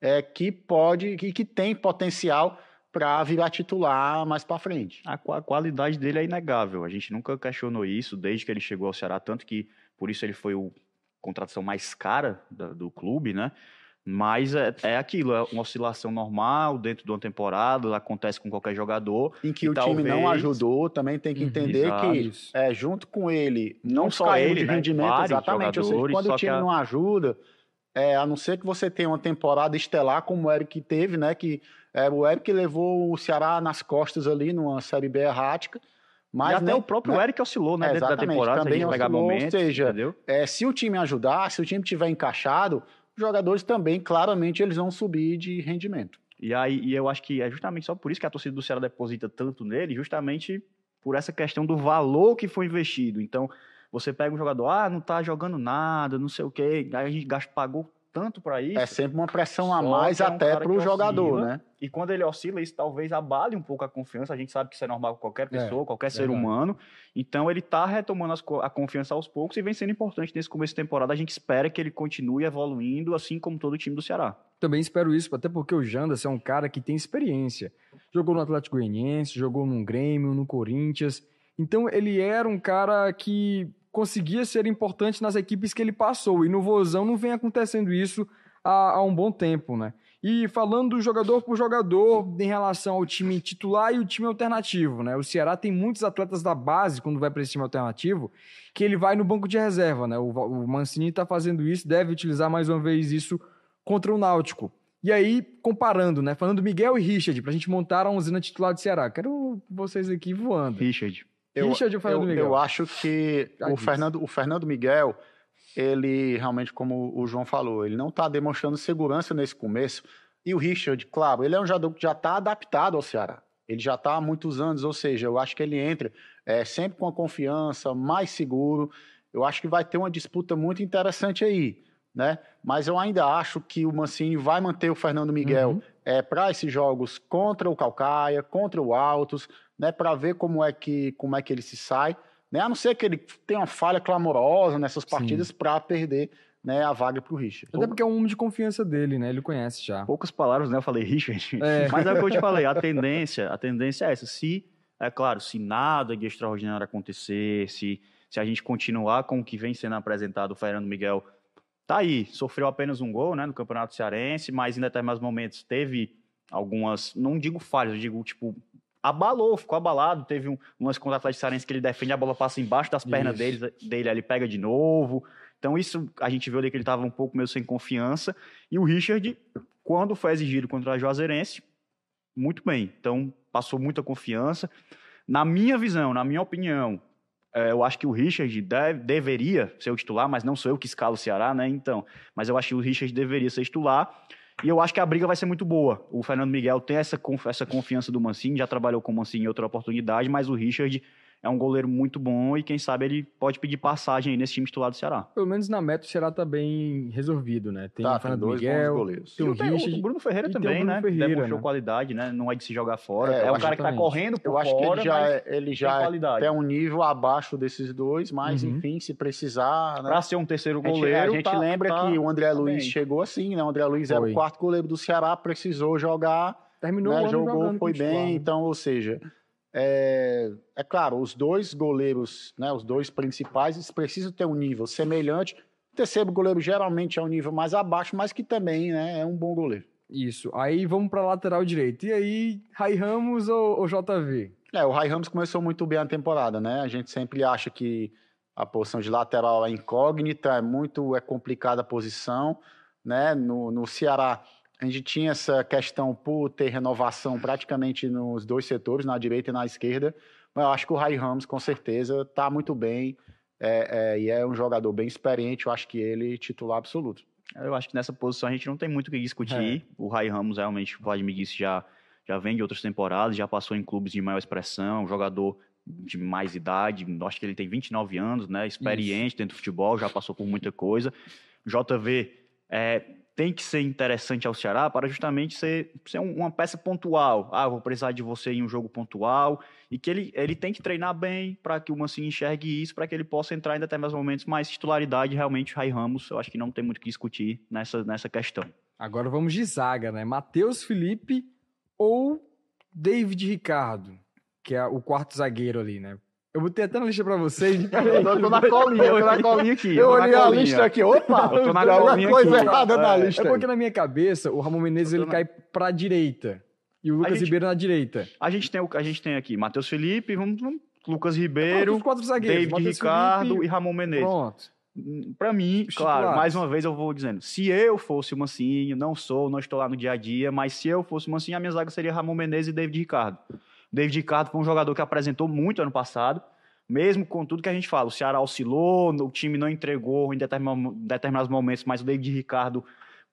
é que pode, que, que tem potencial para virar titular mais para frente. A, a, qualidade dele é inegável. A gente nunca questionou isso desde que ele chegou ao Ceará, tanto que por isso ele foi o contratação mais cara do, do clube, né? Mas é, é aquilo, é uma oscilação normal dentro de uma temporada, acontece com qualquer jogador. Em que o talvez... time não ajudou, também tem que uhum. entender Exato. que é, junto com ele, não só ele, de né? rendimento, Vários exatamente. Ou seja, quando o time a... não ajuda, é, a não ser que você tenha uma temporada estelar como o Eric teve, né? Que é, o Eric levou o Ceará nas costas ali numa Série B errática, Mas e até nem- o próprio né? Eric oscilou, né? É, dentro da exatamente, temporada, também se a gente pegar oscilou, ou momentos, seja? É, se o time ajudar, se o time tiver encaixado, jogadores também, claramente, eles vão subir de rendimento. E aí, e eu acho que é justamente só por isso que a torcida do Ceará deposita tanto nele, justamente por essa questão do valor que foi investido. Então, você pega um jogador, ah, não tá jogando nada, não sei o quê, aí a gente gasta, pagou tanto para isso. É sempre uma pressão a mais é um até para o jogador, oscila. né? E quando ele oscila, isso talvez abale um pouco a confiança. A gente sabe que isso é normal com qualquer pessoa, qualquer ser verdade. humano. Então ele tá retomando as a confiança aos poucos e vem sendo importante nesse começo de temporada. A gente espera que ele continue evoluindo, assim como todo o time do Ceará. Também espero isso, até porque o Jandas é um cara que tem experiência. Jogou no Atlético Goianiense, jogou no Grêmio, no Corinthians. Então ele era um cara que conseguia ser importante nas equipes que ele passou. E no Vozão não vem acontecendo isso há, há um bom tempo, né? E falando jogador por jogador em relação ao time titular e o time alternativo, né? O Ceará tem muitos atletas da base quando vai para esse time alternativo que ele vai no banco de reserva, né? O, o Mancini está fazendo isso, deve utilizar mais uma vez isso contra o Náutico. E aí, comparando, né? Falando Miguel e Richard, pra gente montar a usina titular do Ceará. Quero vocês aqui voando. Richard. Eu, Richard ou Fernando eu, Miguel? eu acho que Já o disse. Fernando, o Fernando Miguel, ele realmente, como o João falou, ele não está demonstrando segurança nesse começo. E o Richard, claro, ele é um jogador que já está adaptado ao Ceará. Ele já está há muitos anos, ou seja, eu acho que ele entra é, sempre com a confiança, mais seguro. Eu acho que vai ter uma disputa muito interessante aí, né? Mas eu ainda acho que o Mancini vai manter o Fernando Miguel Uhum. É, para esses jogos contra o Calcaia, contra o Altos, né, para ver como é que como é que ele se sai, né? A não ser que ele tenha uma falha clamorosa nessas partidas para perder, né, a vaga para o Richard. Até porque é um homem de confiança dele, né? Ele conhece já. Poucas palavras, né? Eu falei Richard. É. Mas é o que eu te falei, a <laughs> tendência, a tendência é essa. Se, é claro, se nada de extraordinário acontecer, se, se a gente continuar com o que vem sendo apresentado, o Fernando Miguel tá aí, sofreu apenas um gol, né, no Campeonato Cearense, mas em determinados momentos teve algumas, não digo falhas, eu digo, tipo, abalou, ficou abalado, teve um, lance contra o Atlético Cearense que ele defende, a bola passa embaixo das pernas Isso. dele, dele, ele pega de novo, então isso a gente viu ali que ele estava um pouco meio sem confiança, e o Richard, quando foi exigido contra a Juazeirense, muito bem. Então, passou muita confiança. Na minha visão, na minha opinião, eu acho que o Richard deve- deveria ser o titular, mas não sou eu que escalo o Ceará, né? Então, mas eu acho que o Richard deveria ser titular. E eu acho que a briga vai ser muito boa. O Fernando Miguel tem essa, essa confiança do Mancini, já trabalhou com o Mancini em outra oportunidade, mas o Richard é um goleiro muito bom e quem sabe ele pode pedir passagem aí nesse time titular do Ceará. Pelo menos na meta o Ceará tá bem resolvido, né? Tem Tá, o tem Fernando dois bons Miguel, goleiros. tem o Richard. o Bruno Ferreira também, Bruno né? Ferreira, Demonstrou né? qualidade, né? Não é de se jogar fora. É, É, um cara que tá correndo por Eu acho que fora, ele já, mas é- ele tem já é qualidade. até um nível abaixo desses dois, mas Uhum. enfim, se precisar, né? Pra ser um terceiro A gente, goleiro, a gente tá- lembra tá- que o André tá Luiz bem. chegou assim, né? O André Luiz era Foi. o quarto goleiro do Ceará, precisou jogar Terminou né, o ano jogou, jogando foi bem, né? então, ou seja, é, é claro, os dois goleiros, né, os dois principais, precisam ter um nível semelhante. O terceiro goleiro geralmente é um nível mais abaixo, mas que também né, é um bom goleiro. Isso. Aí vamos pra lateral direito. E aí, Rai Ramos ou, ou JV? É, o Rai Ramos começou muito bem a temporada, né? A gente sempre acha que a posição de lateral é incógnita, é muito é complicada a posição, né? No, no Ceará a gente tinha essa questão por ter renovação praticamente nos dois setores, na direita e na esquerda, mas eu acho que o Rai Ramos com certeza está muito bem é, é, e é um jogador bem experiente, eu acho que ele é titular absoluto. Eu acho que nessa posição a gente não tem muito o que discutir. O Rai Ramos realmente, o Vladimir disse, já, já vem de outras temporadas, já passou em clubes de maior expressão, um jogador de mais idade, acho que ele tem 29 anos, né? Experiente dentro do futebol, já passou por muita coisa. JV é, tem que ser interessante ao Ceará para justamente ser, ser um- uma peça pontual. Ah, vou precisar de você em um jogo pontual. E que ele, ele tem que treinar bem para que o Mancini enxergue isso, para que ele possa entrar em determinados momentos. Mas titularidade, realmente, Rai Ramos, eu acho que não tem muito o que discutir nessa, nessa questão. Agora vamos de zaga, né? Matheus Felipe ou David Ricardo, que é o quarto zagueiro ali, né? Eu botei até na lista pra vocês. <laughs> Eu tô na colinha, eu tô na colinha aqui. Eu olhei a lista aqui, opa! Eu tô na colinha coisa aqui. errada na É, lista. É aí. porque na minha cabeça o Ramon Menezes Eu tô ele na- cai pra direita e o Lucas gente- Ribeiro na direita. A gente tem, a gente tem aqui Matheus Felipe, vamos, vamos- Lucas Pronto, Ribeiro, os quatro zagueiros. David Matheus Ricardo Felipe, e Ramon Menezes. Pronto. Para mim, Os claro, titulares. mais uma vez eu vou dizendo, se eu fosse o Mancinho, não sou, não estou lá no dia a dia, mas se eu fosse o Mancinho, a minha zaga seria Ramon Menezes e David Ricardo. David Ricardo foi um jogador que apresentou muito ano passado, mesmo com tudo que a gente fala. O Ceará oscilou, o time não entregou em determinados momentos, mas o David Ricardo,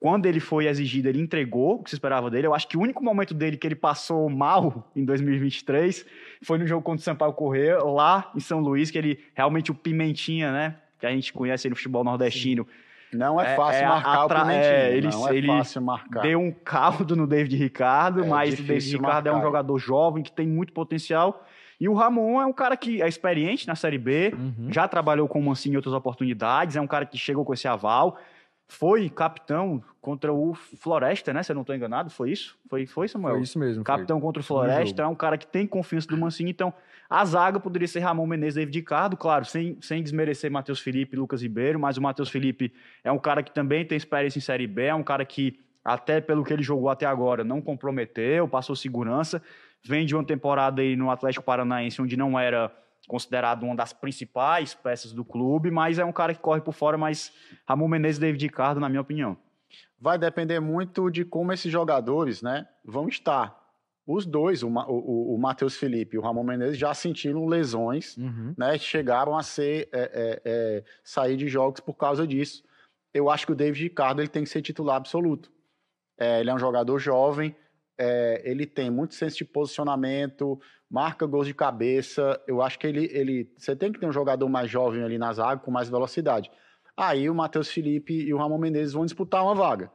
quando ele foi exigido, ele entregou o que se esperava dele. Eu acho que o único momento dele que ele passou mal <laughs> em 2023 foi no jogo contra o Sampaio Corrêa, lá em São Luís, que ele realmente o Pimentinha, né? Que a gente conhece no futebol nordestino. Sim não é fácil é, marcar atra... o Pimentinha. É, ele, não é ele fácil marcar. Deu um caldo no David Ricardo, é mas o David Ricardo marcar. é um jogador jovem que tem muito potencial. E o Ramon é um cara que é experiente na Série B, uhum. já trabalhou com o Mancini em outras oportunidades, é um cara que chegou com esse aval. Foi capitão contra o Floresta, né? Se eu não estou enganado, foi isso? Foi, foi Samuel? Foi isso mesmo. Capitão foi. contra o Floresta, é um cara que tem confiança do Mancini, então a zaga poderia ser Ramon Menezes, David Ricardo, claro, sem, sem desmerecer Matheus Felipe e Lucas Ribeiro, mas o Matheus Felipe é um cara que também tem experiência em Série B, é um cara que, até pelo que ele jogou até agora, não comprometeu, passou segurança, vem de uma temporada aí no Atlético Paranaense, onde não era considerado uma das principais peças do clube, mas é um cara que corre por fora, mas Ramon Menezes e David Ricardo, na minha opinião. Vai depender muito de como esses jogadores né, vão estar os dois, o, o, o Matheus Felipe e o Ramon Menezes, já sentiram lesões, uhum. né? Chegaram a ser é, é, é, sair de jogos por causa disso. Eu acho que o David Ricardo ele tem que ser titular absoluto. É, ele é um jogador jovem, é, ele tem muito senso de posicionamento, marca gols de cabeça. Eu acho que ele, ele. Você tem que ter um jogador mais jovem ali na zaga, com mais velocidade. Aí o Matheus Felipe e o Ramon Menezes vão disputar uma vaga.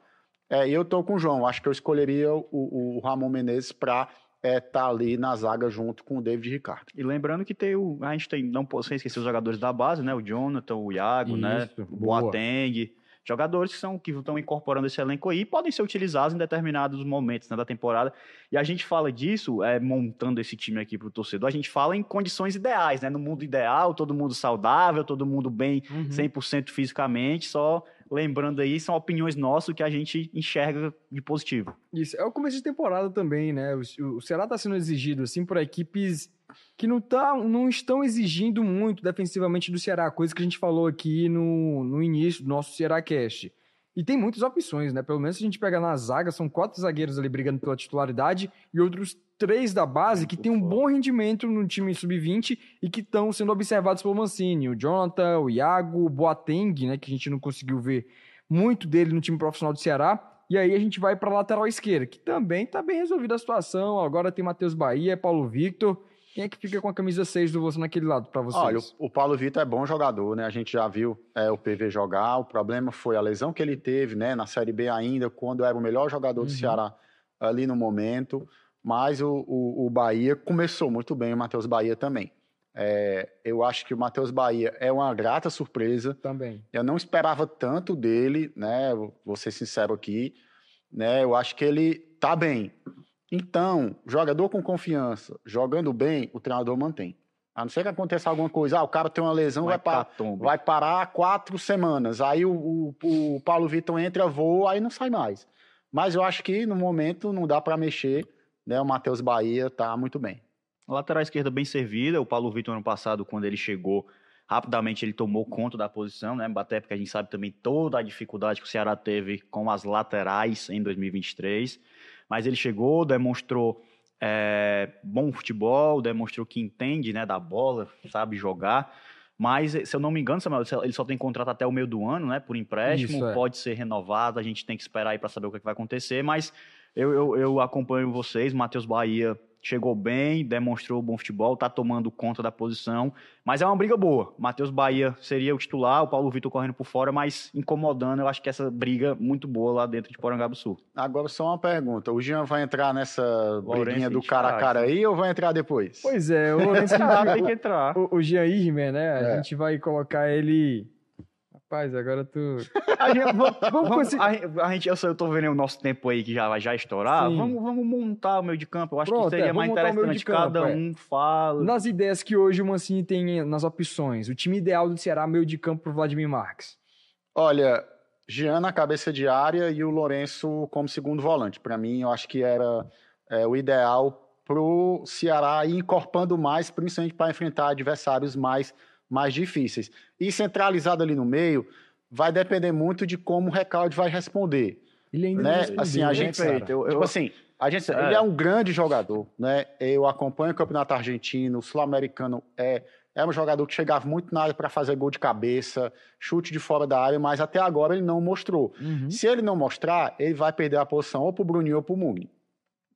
É, eu tô com o João. Acho que eu escolheria o, o Ramon Menezes para estar é, tá ali na zaga junto com o David Ricardo. E lembrando que tem o, a gente tem, não posso esquecer os jogadores da base, né? O Jonathan, o Iago, né? Isso, né? O Boateng. Jogadores que, são, que estão incorporando esse elenco aí podem ser utilizados em determinados momentos né, da temporada. E a gente fala disso, é, montando esse time aqui para o torcedor, a gente fala em condições ideais, né? No mundo ideal, todo mundo saudável, todo mundo bem uhum. 100% fisicamente, só lembrando aí, são opiniões nossas que a gente enxerga de positivo. Isso, é o começo de temporada também, né? O, o Ceará está sendo exigido, assim, por equipes que não, tá, não estão exigindo muito defensivamente do Ceará, coisa que a gente falou aqui no, no início do nosso Ceará Cast. E tem muitas opções, né? Pelo menos se a gente pega na zaga, são quatro zagueiros ali brigando pela titularidade e outros três da base que tem um bom rendimento no time sub-20 e que estão sendo observados pelo Mancini. O Jonathan, o Iago, o Boateng, né? Que a gente não conseguiu ver muito dele no time profissional do Ceará. E aí a gente vai para a lateral esquerda, que também está bem resolvida a situação. Agora tem Matheus Bahia, Paulo Victor. Quem é que fica com a camisa 6 do você naquele lado para vocês? Olha, o, Paulo Vitor é bom jogador, né? A gente já viu é, o PV jogar. O problema foi a lesão que ele teve, né? Na Série B ainda, quando era o melhor jogador uhum. do Ceará ali no momento. Mas o, o, o Bahia começou muito bem, o Matheus Bahia também. É, eu acho que o Matheus Bahia é uma grata surpresa. Também. Eu não esperava tanto dele, né? Vou ser sincero aqui. Né? Eu acho que ele tá bem. Então, jogador com confiança, jogando bem, o treinador mantém. A não ser que aconteça alguma coisa, ah, o cara tem uma lesão, vai, vai, vai parar quatro semanas. Aí o, o, o, Paulo Vitor entra, voa, aí não sai mais. Mas eu acho que no momento não dá para mexer, né? O Matheus Bahia tá muito bem. lateral esquerda bem servida, o Paulo Vitor ano passado, quando ele chegou, rapidamente ele tomou conta da posição, né? Até porque a gente sabe também toda a dificuldade que o Ceará teve com as laterais em 2023 mas ele chegou, demonstrou é, bom futebol, demonstrou que entende né, da bola, sabe jogar. Mas, se eu não me engano, Samuel, ele só tem contrato até o meio do ano, né? Por empréstimo, Isso, é. pode ser renovado, a gente tem que esperar aí para saber o que, é que vai acontecer. Mas eu, eu, eu acompanho vocês, Matheus Bahia chegou bem, demonstrou bom futebol, está tomando conta da posição, mas é uma briga boa. Matheus Bahia seria o titular, o Paulo Vitor correndo por fora, mas incomodando. Eu acho que essa briga muito boa lá dentro de Porangaba Sul. Agora só uma pergunta, o Jean vai entrar nessa briguinha do cara a cara aí ou vai entrar depois? Pois é, o Lourenço <laughs> tem que entrar. O, o Jean Irmer, né? A é. gente vai colocar ele Rapaz, agora tu. A gente, vamos, <laughs> vamos, a, a, gente, eu, eu tô vendo o nosso tempo aí que já vai já estourar. Vamos, vamos montar o meio de campo. Eu acho Pronto, que seria é, mais interessante cada campo, um é. fala. Nas ideias que hoje o Mancini tem nas opções, o time ideal do Ceará, meio de campo pro Vladimir Marques. Olha, Jean na cabeça de área e o Lourenço como segundo volante. Para mim, eu acho que era é, o ideal pro Ceará ir encorpando mais, principalmente para enfrentar adversários mais mais difíceis. E centralizado ali no meio, vai depender muito de como o Recalde vai responder. Ele ainda né? não assim, a gente, eu, tipo eu... assim, A gente, É. Ele é um grande jogador, né? Eu acompanho o Campeonato Argentino, o Sul-Americano é, é um jogador que chegava muito na área para fazer gol de cabeça, chute de fora da área, mas até agora ele não mostrou. Uhum. Se ele não mostrar, ele vai perder a posição ou pro Bruninho ou pro Mugni.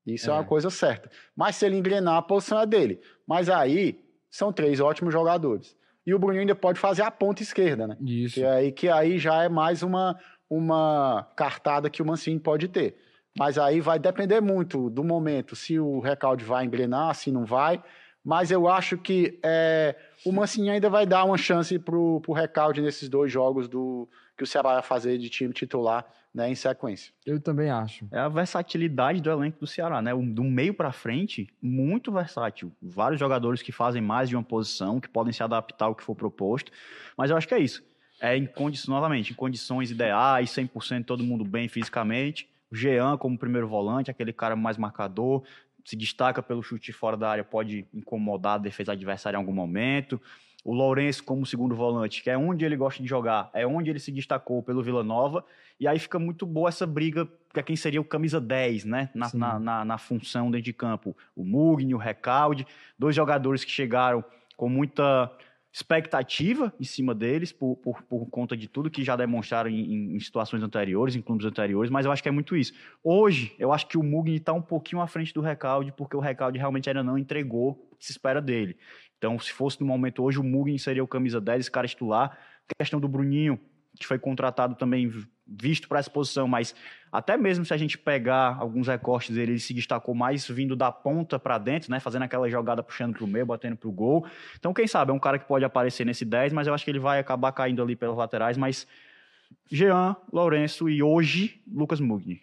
Isso é. É. uma coisa certa. Mas se ele engrenar, a posição é dele. Mas aí são três ótimos jogadores. E o Bruninho ainda pode fazer a ponta esquerda, né? Isso. Que aí, que aí já é mais uma, uma cartada que o Mancini pode ter. Mas aí vai depender muito do momento, se o recalde vai engrenar, se não vai. Mas eu acho que é, o Mancini ainda vai dar uma chance pro, pro recalde nesses dois jogos do que o Ceará vai fazer de time titular né, em sequência. Eu também acho. É a versatilidade do elenco do Ceará, né? Do meio pra frente, muito versátil. Vários jogadores que fazem mais de uma posição, que podem se adaptar ao que for proposto. Mas eu acho que é isso. É em condições, novamente, em condições ideais, 100% todo mundo bem fisicamente. O Jean como primeiro volante, aquele cara mais marcador, se destaca pelo chute fora da área, pode incomodar a defesa adversária em algum momento. O Lourenço como segundo volante, que é onde ele gosta de jogar, é onde ele se destacou pelo Vila Nova. E aí fica muito boa essa briga para quem seria o camisa 10, né? Na, na, na, na função dentro de campo. O Mugni, o Recalde, dois jogadores que chegaram com muita expectativa em cima deles por, por, por conta de tudo que já demonstraram em, em situações anteriores, em clubes anteriores, mas eu acho que é muito isso. Hoje, eu acho que o Mugni está um pouquinho à frente do Recalde, porque o Recalde realmente ainda não entregou o que se espera dele. Então, se fosse no momento hoje, o Mugni seria o camisa 10, esse cara titular. A questão do Bruninho, que foi contratado também visto para essa posição, mas até mesmo se a gente pegar alguns recortes dele, ele se destacou mais vindo da ponta para dentro, né, fazendo aquela jogada puxando para o meio, batendo para o gol. Então, quem sabe, é um cara que pode aparecer nesse 10, mas eu acho que ele vai acabar caindo ali pelas laterais, mas Jean, Lourenço e hoje Lucas Mugni.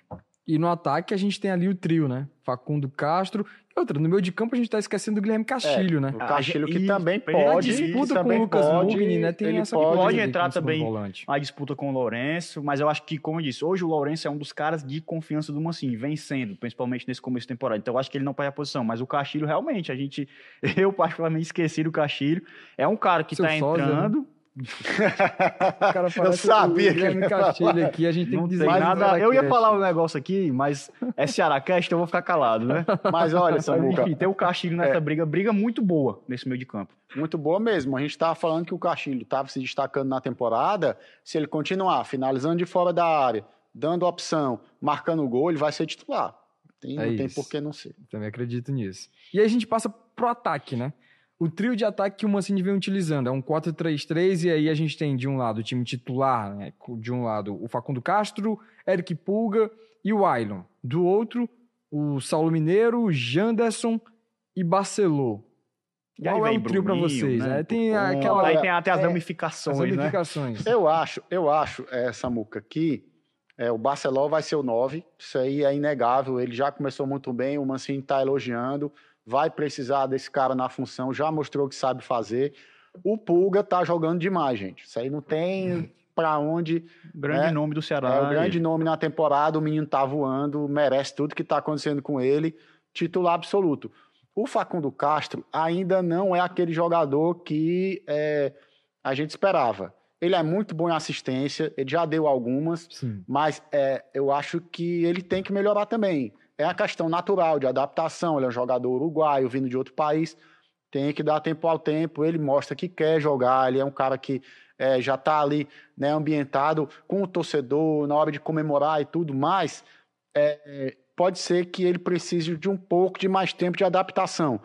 E no ataque a gente tem ali o trio, né? Facundo Castro. E outra, no meio de campo a gente tá esquecendo do Guilherme Castilho, né? O Castilho que e- também pode. disputa também com o Lucas pode, Mugni, né? Tem ele essa pode, pode entrar também. a disputa com o Lourenço, mas eu acho que, como eu disse, hoje o Lourenço é um dos caras de confiança do Mancini, vem sendo, principalmente nesse começo de temporada. Então eu acho que ele não perde a posição, mas o Castilho realmente, a gente, <laughs> eu particularmente esqueci do Castilho, é um cara que Seu tá sósia, né? O cara <laughs> Eu sabia o que ele Guilherme ia falar Castilho aqui, a gente tem não tem dizer nada, eu ia falar um negócio aqui, mas é Cearacast, eu vou ficar calado, né? <laughs> Mas olha, Samuca, enfim, tem o Castilho nessa É. briga, briga muito boa nesse meio de campo. muito boa mesmo. A gente estava falando que o Castilho estava se destacando na temporada. Se ele continuar finalizando de fora da área, dando opção, marcando gol, ele vai ser titular. Tem, É não tem isso. por que não ser. Também acredito nisso. E aí a gente passa pro ataque, né? O trio de ataque que o Mancini vem utilizando é um 4-3-3 e aí a gente tem de um lado o time titular, né? de um lado o Facundo Castro, Eric Pulga e o Ailon. Do outro, o Saulo Mineiro, Janderson e Barcelô. E aí Qual é o trio para vocês? né, É, tem aquela aí tem até as é, as ramificações, né? ramificações. Eu acho, eu acho, é, Samuca, que é, o Barceló vai ser o 9. Isso aí é inegável. Ele já começou muito bem, o Mancini está elogiando. Vai precisar desse cara na função, já mostrou que sabe fazer. O Pulga tá jogando demais, gente. Isso aí não tem <laughs> para onde Grande É, nome do Ceará. É o grande ele. nome na temporada, o menino tá voando, merece tudo que tá acontecendo com ele, titular absoluto. O Facundo Castro ainda não é aquele jogador que é, a gente esperava. Ele é muito bom em assistência, ele já deu algumas, Sim. mas é, eu acho que ele tem que melhorar também. É a questão natural de adaptação, ele é um jogador uruguaio, vindo de outro país, tem que dar tempo ao tempo, ele mostra que quer jogar, ele é um cara que é, já está ali né, ambientado com o torcedor na hora de comemorar e tudo mais, é, pode ser que ele precise de um pouco de mais tempo de adaptação.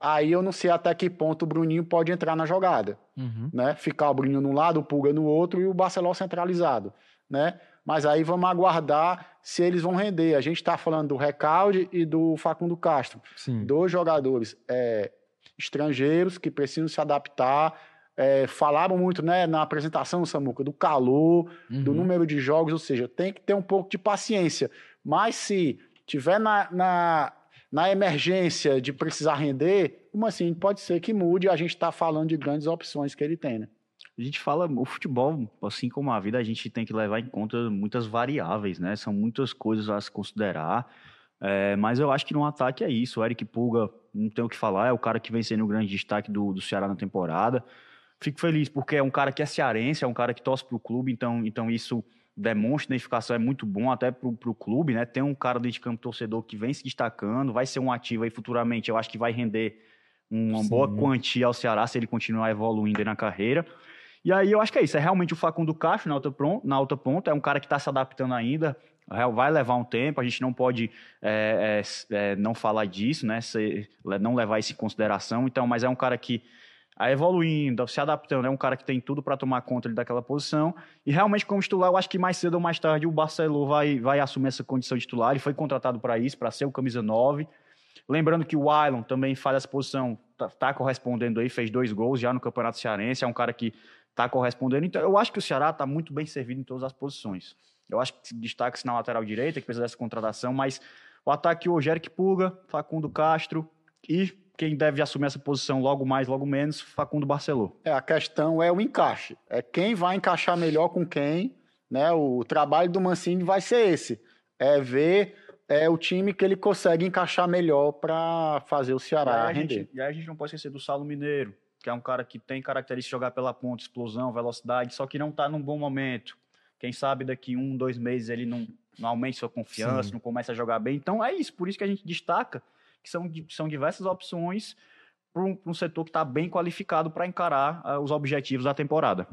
Aí eu não sei até que ponto o Bruninho pode entrar na jogada Uhum. né? Ficar o Bruninho num lado, o Pulga no outro e o Barcelona centralizado, né? Mas aí vamos aguardar se eles vão render. A gente está falando do Recalde e do Facundo Castro, Sim. dois jogadores é, estrangeiros que precisam se adaptar. É, falaram muito, né, na apresentação, Samuca, do calor, do Uhum. número de jogos, ou seja, tem que ter um pouco de paciência. Mas se tiver na, na, na emergência de precisar render, como assim? Pode ser que mude. A gente está falando de grandes opções que ele tem, né? A gente fala, o futebol, assim como a vida, a gente tem que levar em conta muitas variáveis, né? São muitas coisas a se considerar. É, mas eu acho que no ataque é isso. O Eric Pulga, não tem o que falar, é o cara que vem sendo o grande destaque do, do Ceará na temporada. Fico feliz porque é um cara que é cearense, é um cara que torce pro clube, então, então isso demonstra identificação, é muito bom até para o clube, né? Tem um cara dentro de campo torcedor que vem se destacando, vai ser um ativo aí futuramente, eu acho que vai render uma Sim. boa quantia ao Ceará se ele continuar evoluindo na carreira. E aí eu acho que é isso, é realmente o Facundo Castro na outra, na outra ponta, é um cara que está se adaptando ainda, vai levar um tempo, a gente não pode é, é, é, não falar disso, né? Se, não levar isso em consideração, então, mas é um cara que a evoluindo, se adaptando. É um cara que tem tudo para tomar conta daquela posição. E realmente, como titular, eu acho que mais cedo ou mais tarde o Barcelona vai, vai assumir essa condição de titular. Ele foi contratado para isso, para ser o camisa 9. Lembrando que o Ailon também faz essa posição, tá, tá, correspondendo aí, fez dois gols já no Campeonato Cearense. É um cara que tá correspondendo. Então, eu acho que o Ceará está muito bem servido em todas as posições. Eu acho que destaca-se na lateral direita, que precisa dessa contratação, mas o ataque hoje, Eric Pulga, Facundo Castro e quem deve assumir essa posição logo mais, logo menos, Facundo Barceló. É, a questão é o encaixe. É quem vai encaixar melhor com quem, né? O trabalho do Mancini vai ser esse. É ver é o time que ele consegue encaixar melhor para fazer o Ceará e render. Gente, e aí a gente não pode esquecer do Salo Mineiro, que é um cara que tem característica de jogar pela ponta, explosão, velocidade, só que não está num bom momento. Quem sabe daqui um, dois meses ele não, não aumente sua confiança, Sim. não começa a jogar bem. Então é isso, por isso que a gente destaca que são, são diversas opções para um, um, setor que está bem qualificado para encarar uh, os objetivos da temporada.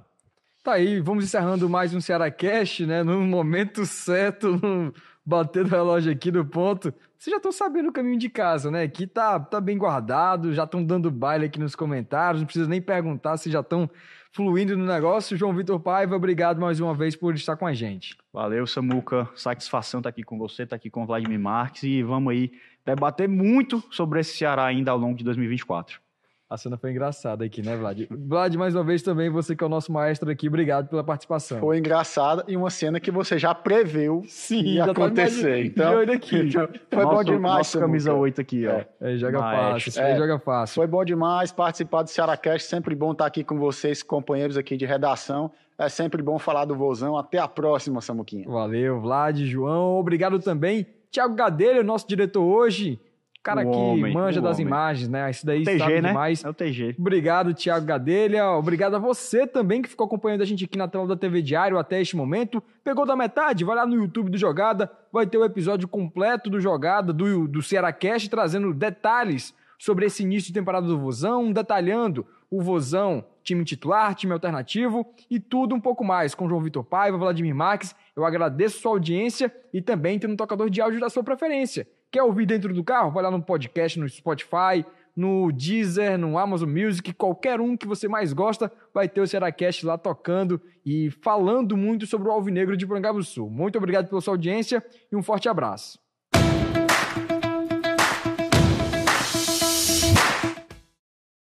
Tá aí, vamos encerrando mais um Ceará Cash, né? No momento certo, no bater o relógio aqui do ponto. Vocês já estão sabendo o caminho de casa, né? Aqui tá, tá bem guardado, já estão dando baile aqui nos comentários, não precisa nem perguntar se já estão fluindo no negócio. João Vitor Paiva, obrigado mais uma vez por estar com a gente. Valeu, Samuca. Satisfação estar tá aqui com você, estar tá aqui com o Vladimir Marques e vamos aí debater muito sobre esse Ceará ainda ao longo de 2024. A cena foi engraçada aqui, né, Vlad? Vlad, mais uma vez também, você que é o nosso maestro aqui, obrigado pela participação. Foi engraçada e uma cena que você já previu Sim, ia acontecer. Então, aqui. <laughs> foi nosso, bom demais. Nossa camisa 8 aqui, ó. É, joga maestro. fácil, é, joga fácil. Foi bom demais participar do Cearacast, sempre bom estar aqui com vocês, companheiros aqui de redação. É sempre bom falar do Vozão. Até a próxima, Samuquinha. Valeu, Vlad, João. Obrigado também. Tiago Gadelha, nosso diretor hoje cara o que homem, manja das homem. imagens, né? Isso daí TG, sabe né? demais. É o TG. Obrigado, Thiago Gadelha. Obrigado a você também que ficou acompanhando a gente aqui na tela da TV Diário até este momento. Pegou da metade? Vai lá no YouTube do Jogada, vai ter o episódio completo do Jogada, do, do Ceará Cast, trazendo detalhes sobre esse início de temporada do Vozão, detalhando o Vozão, time titular, time alternativo e tudo um pouco mais com João Vitor Paiva, Vladimir Marques. Eu agradeço sua audiência e também tem um tocador de áudio da sua preferência. Quer ouvir dentro do carro? Vai lá no podcast, no Spotify, no Deezer, no Amazon Music, qualquer um que você mais gosta, vai ter o Cearacast lá tocando e falando muito sobre o Alvinegro de Sul. Muito obrigado pela sua audiência e um forte abraço.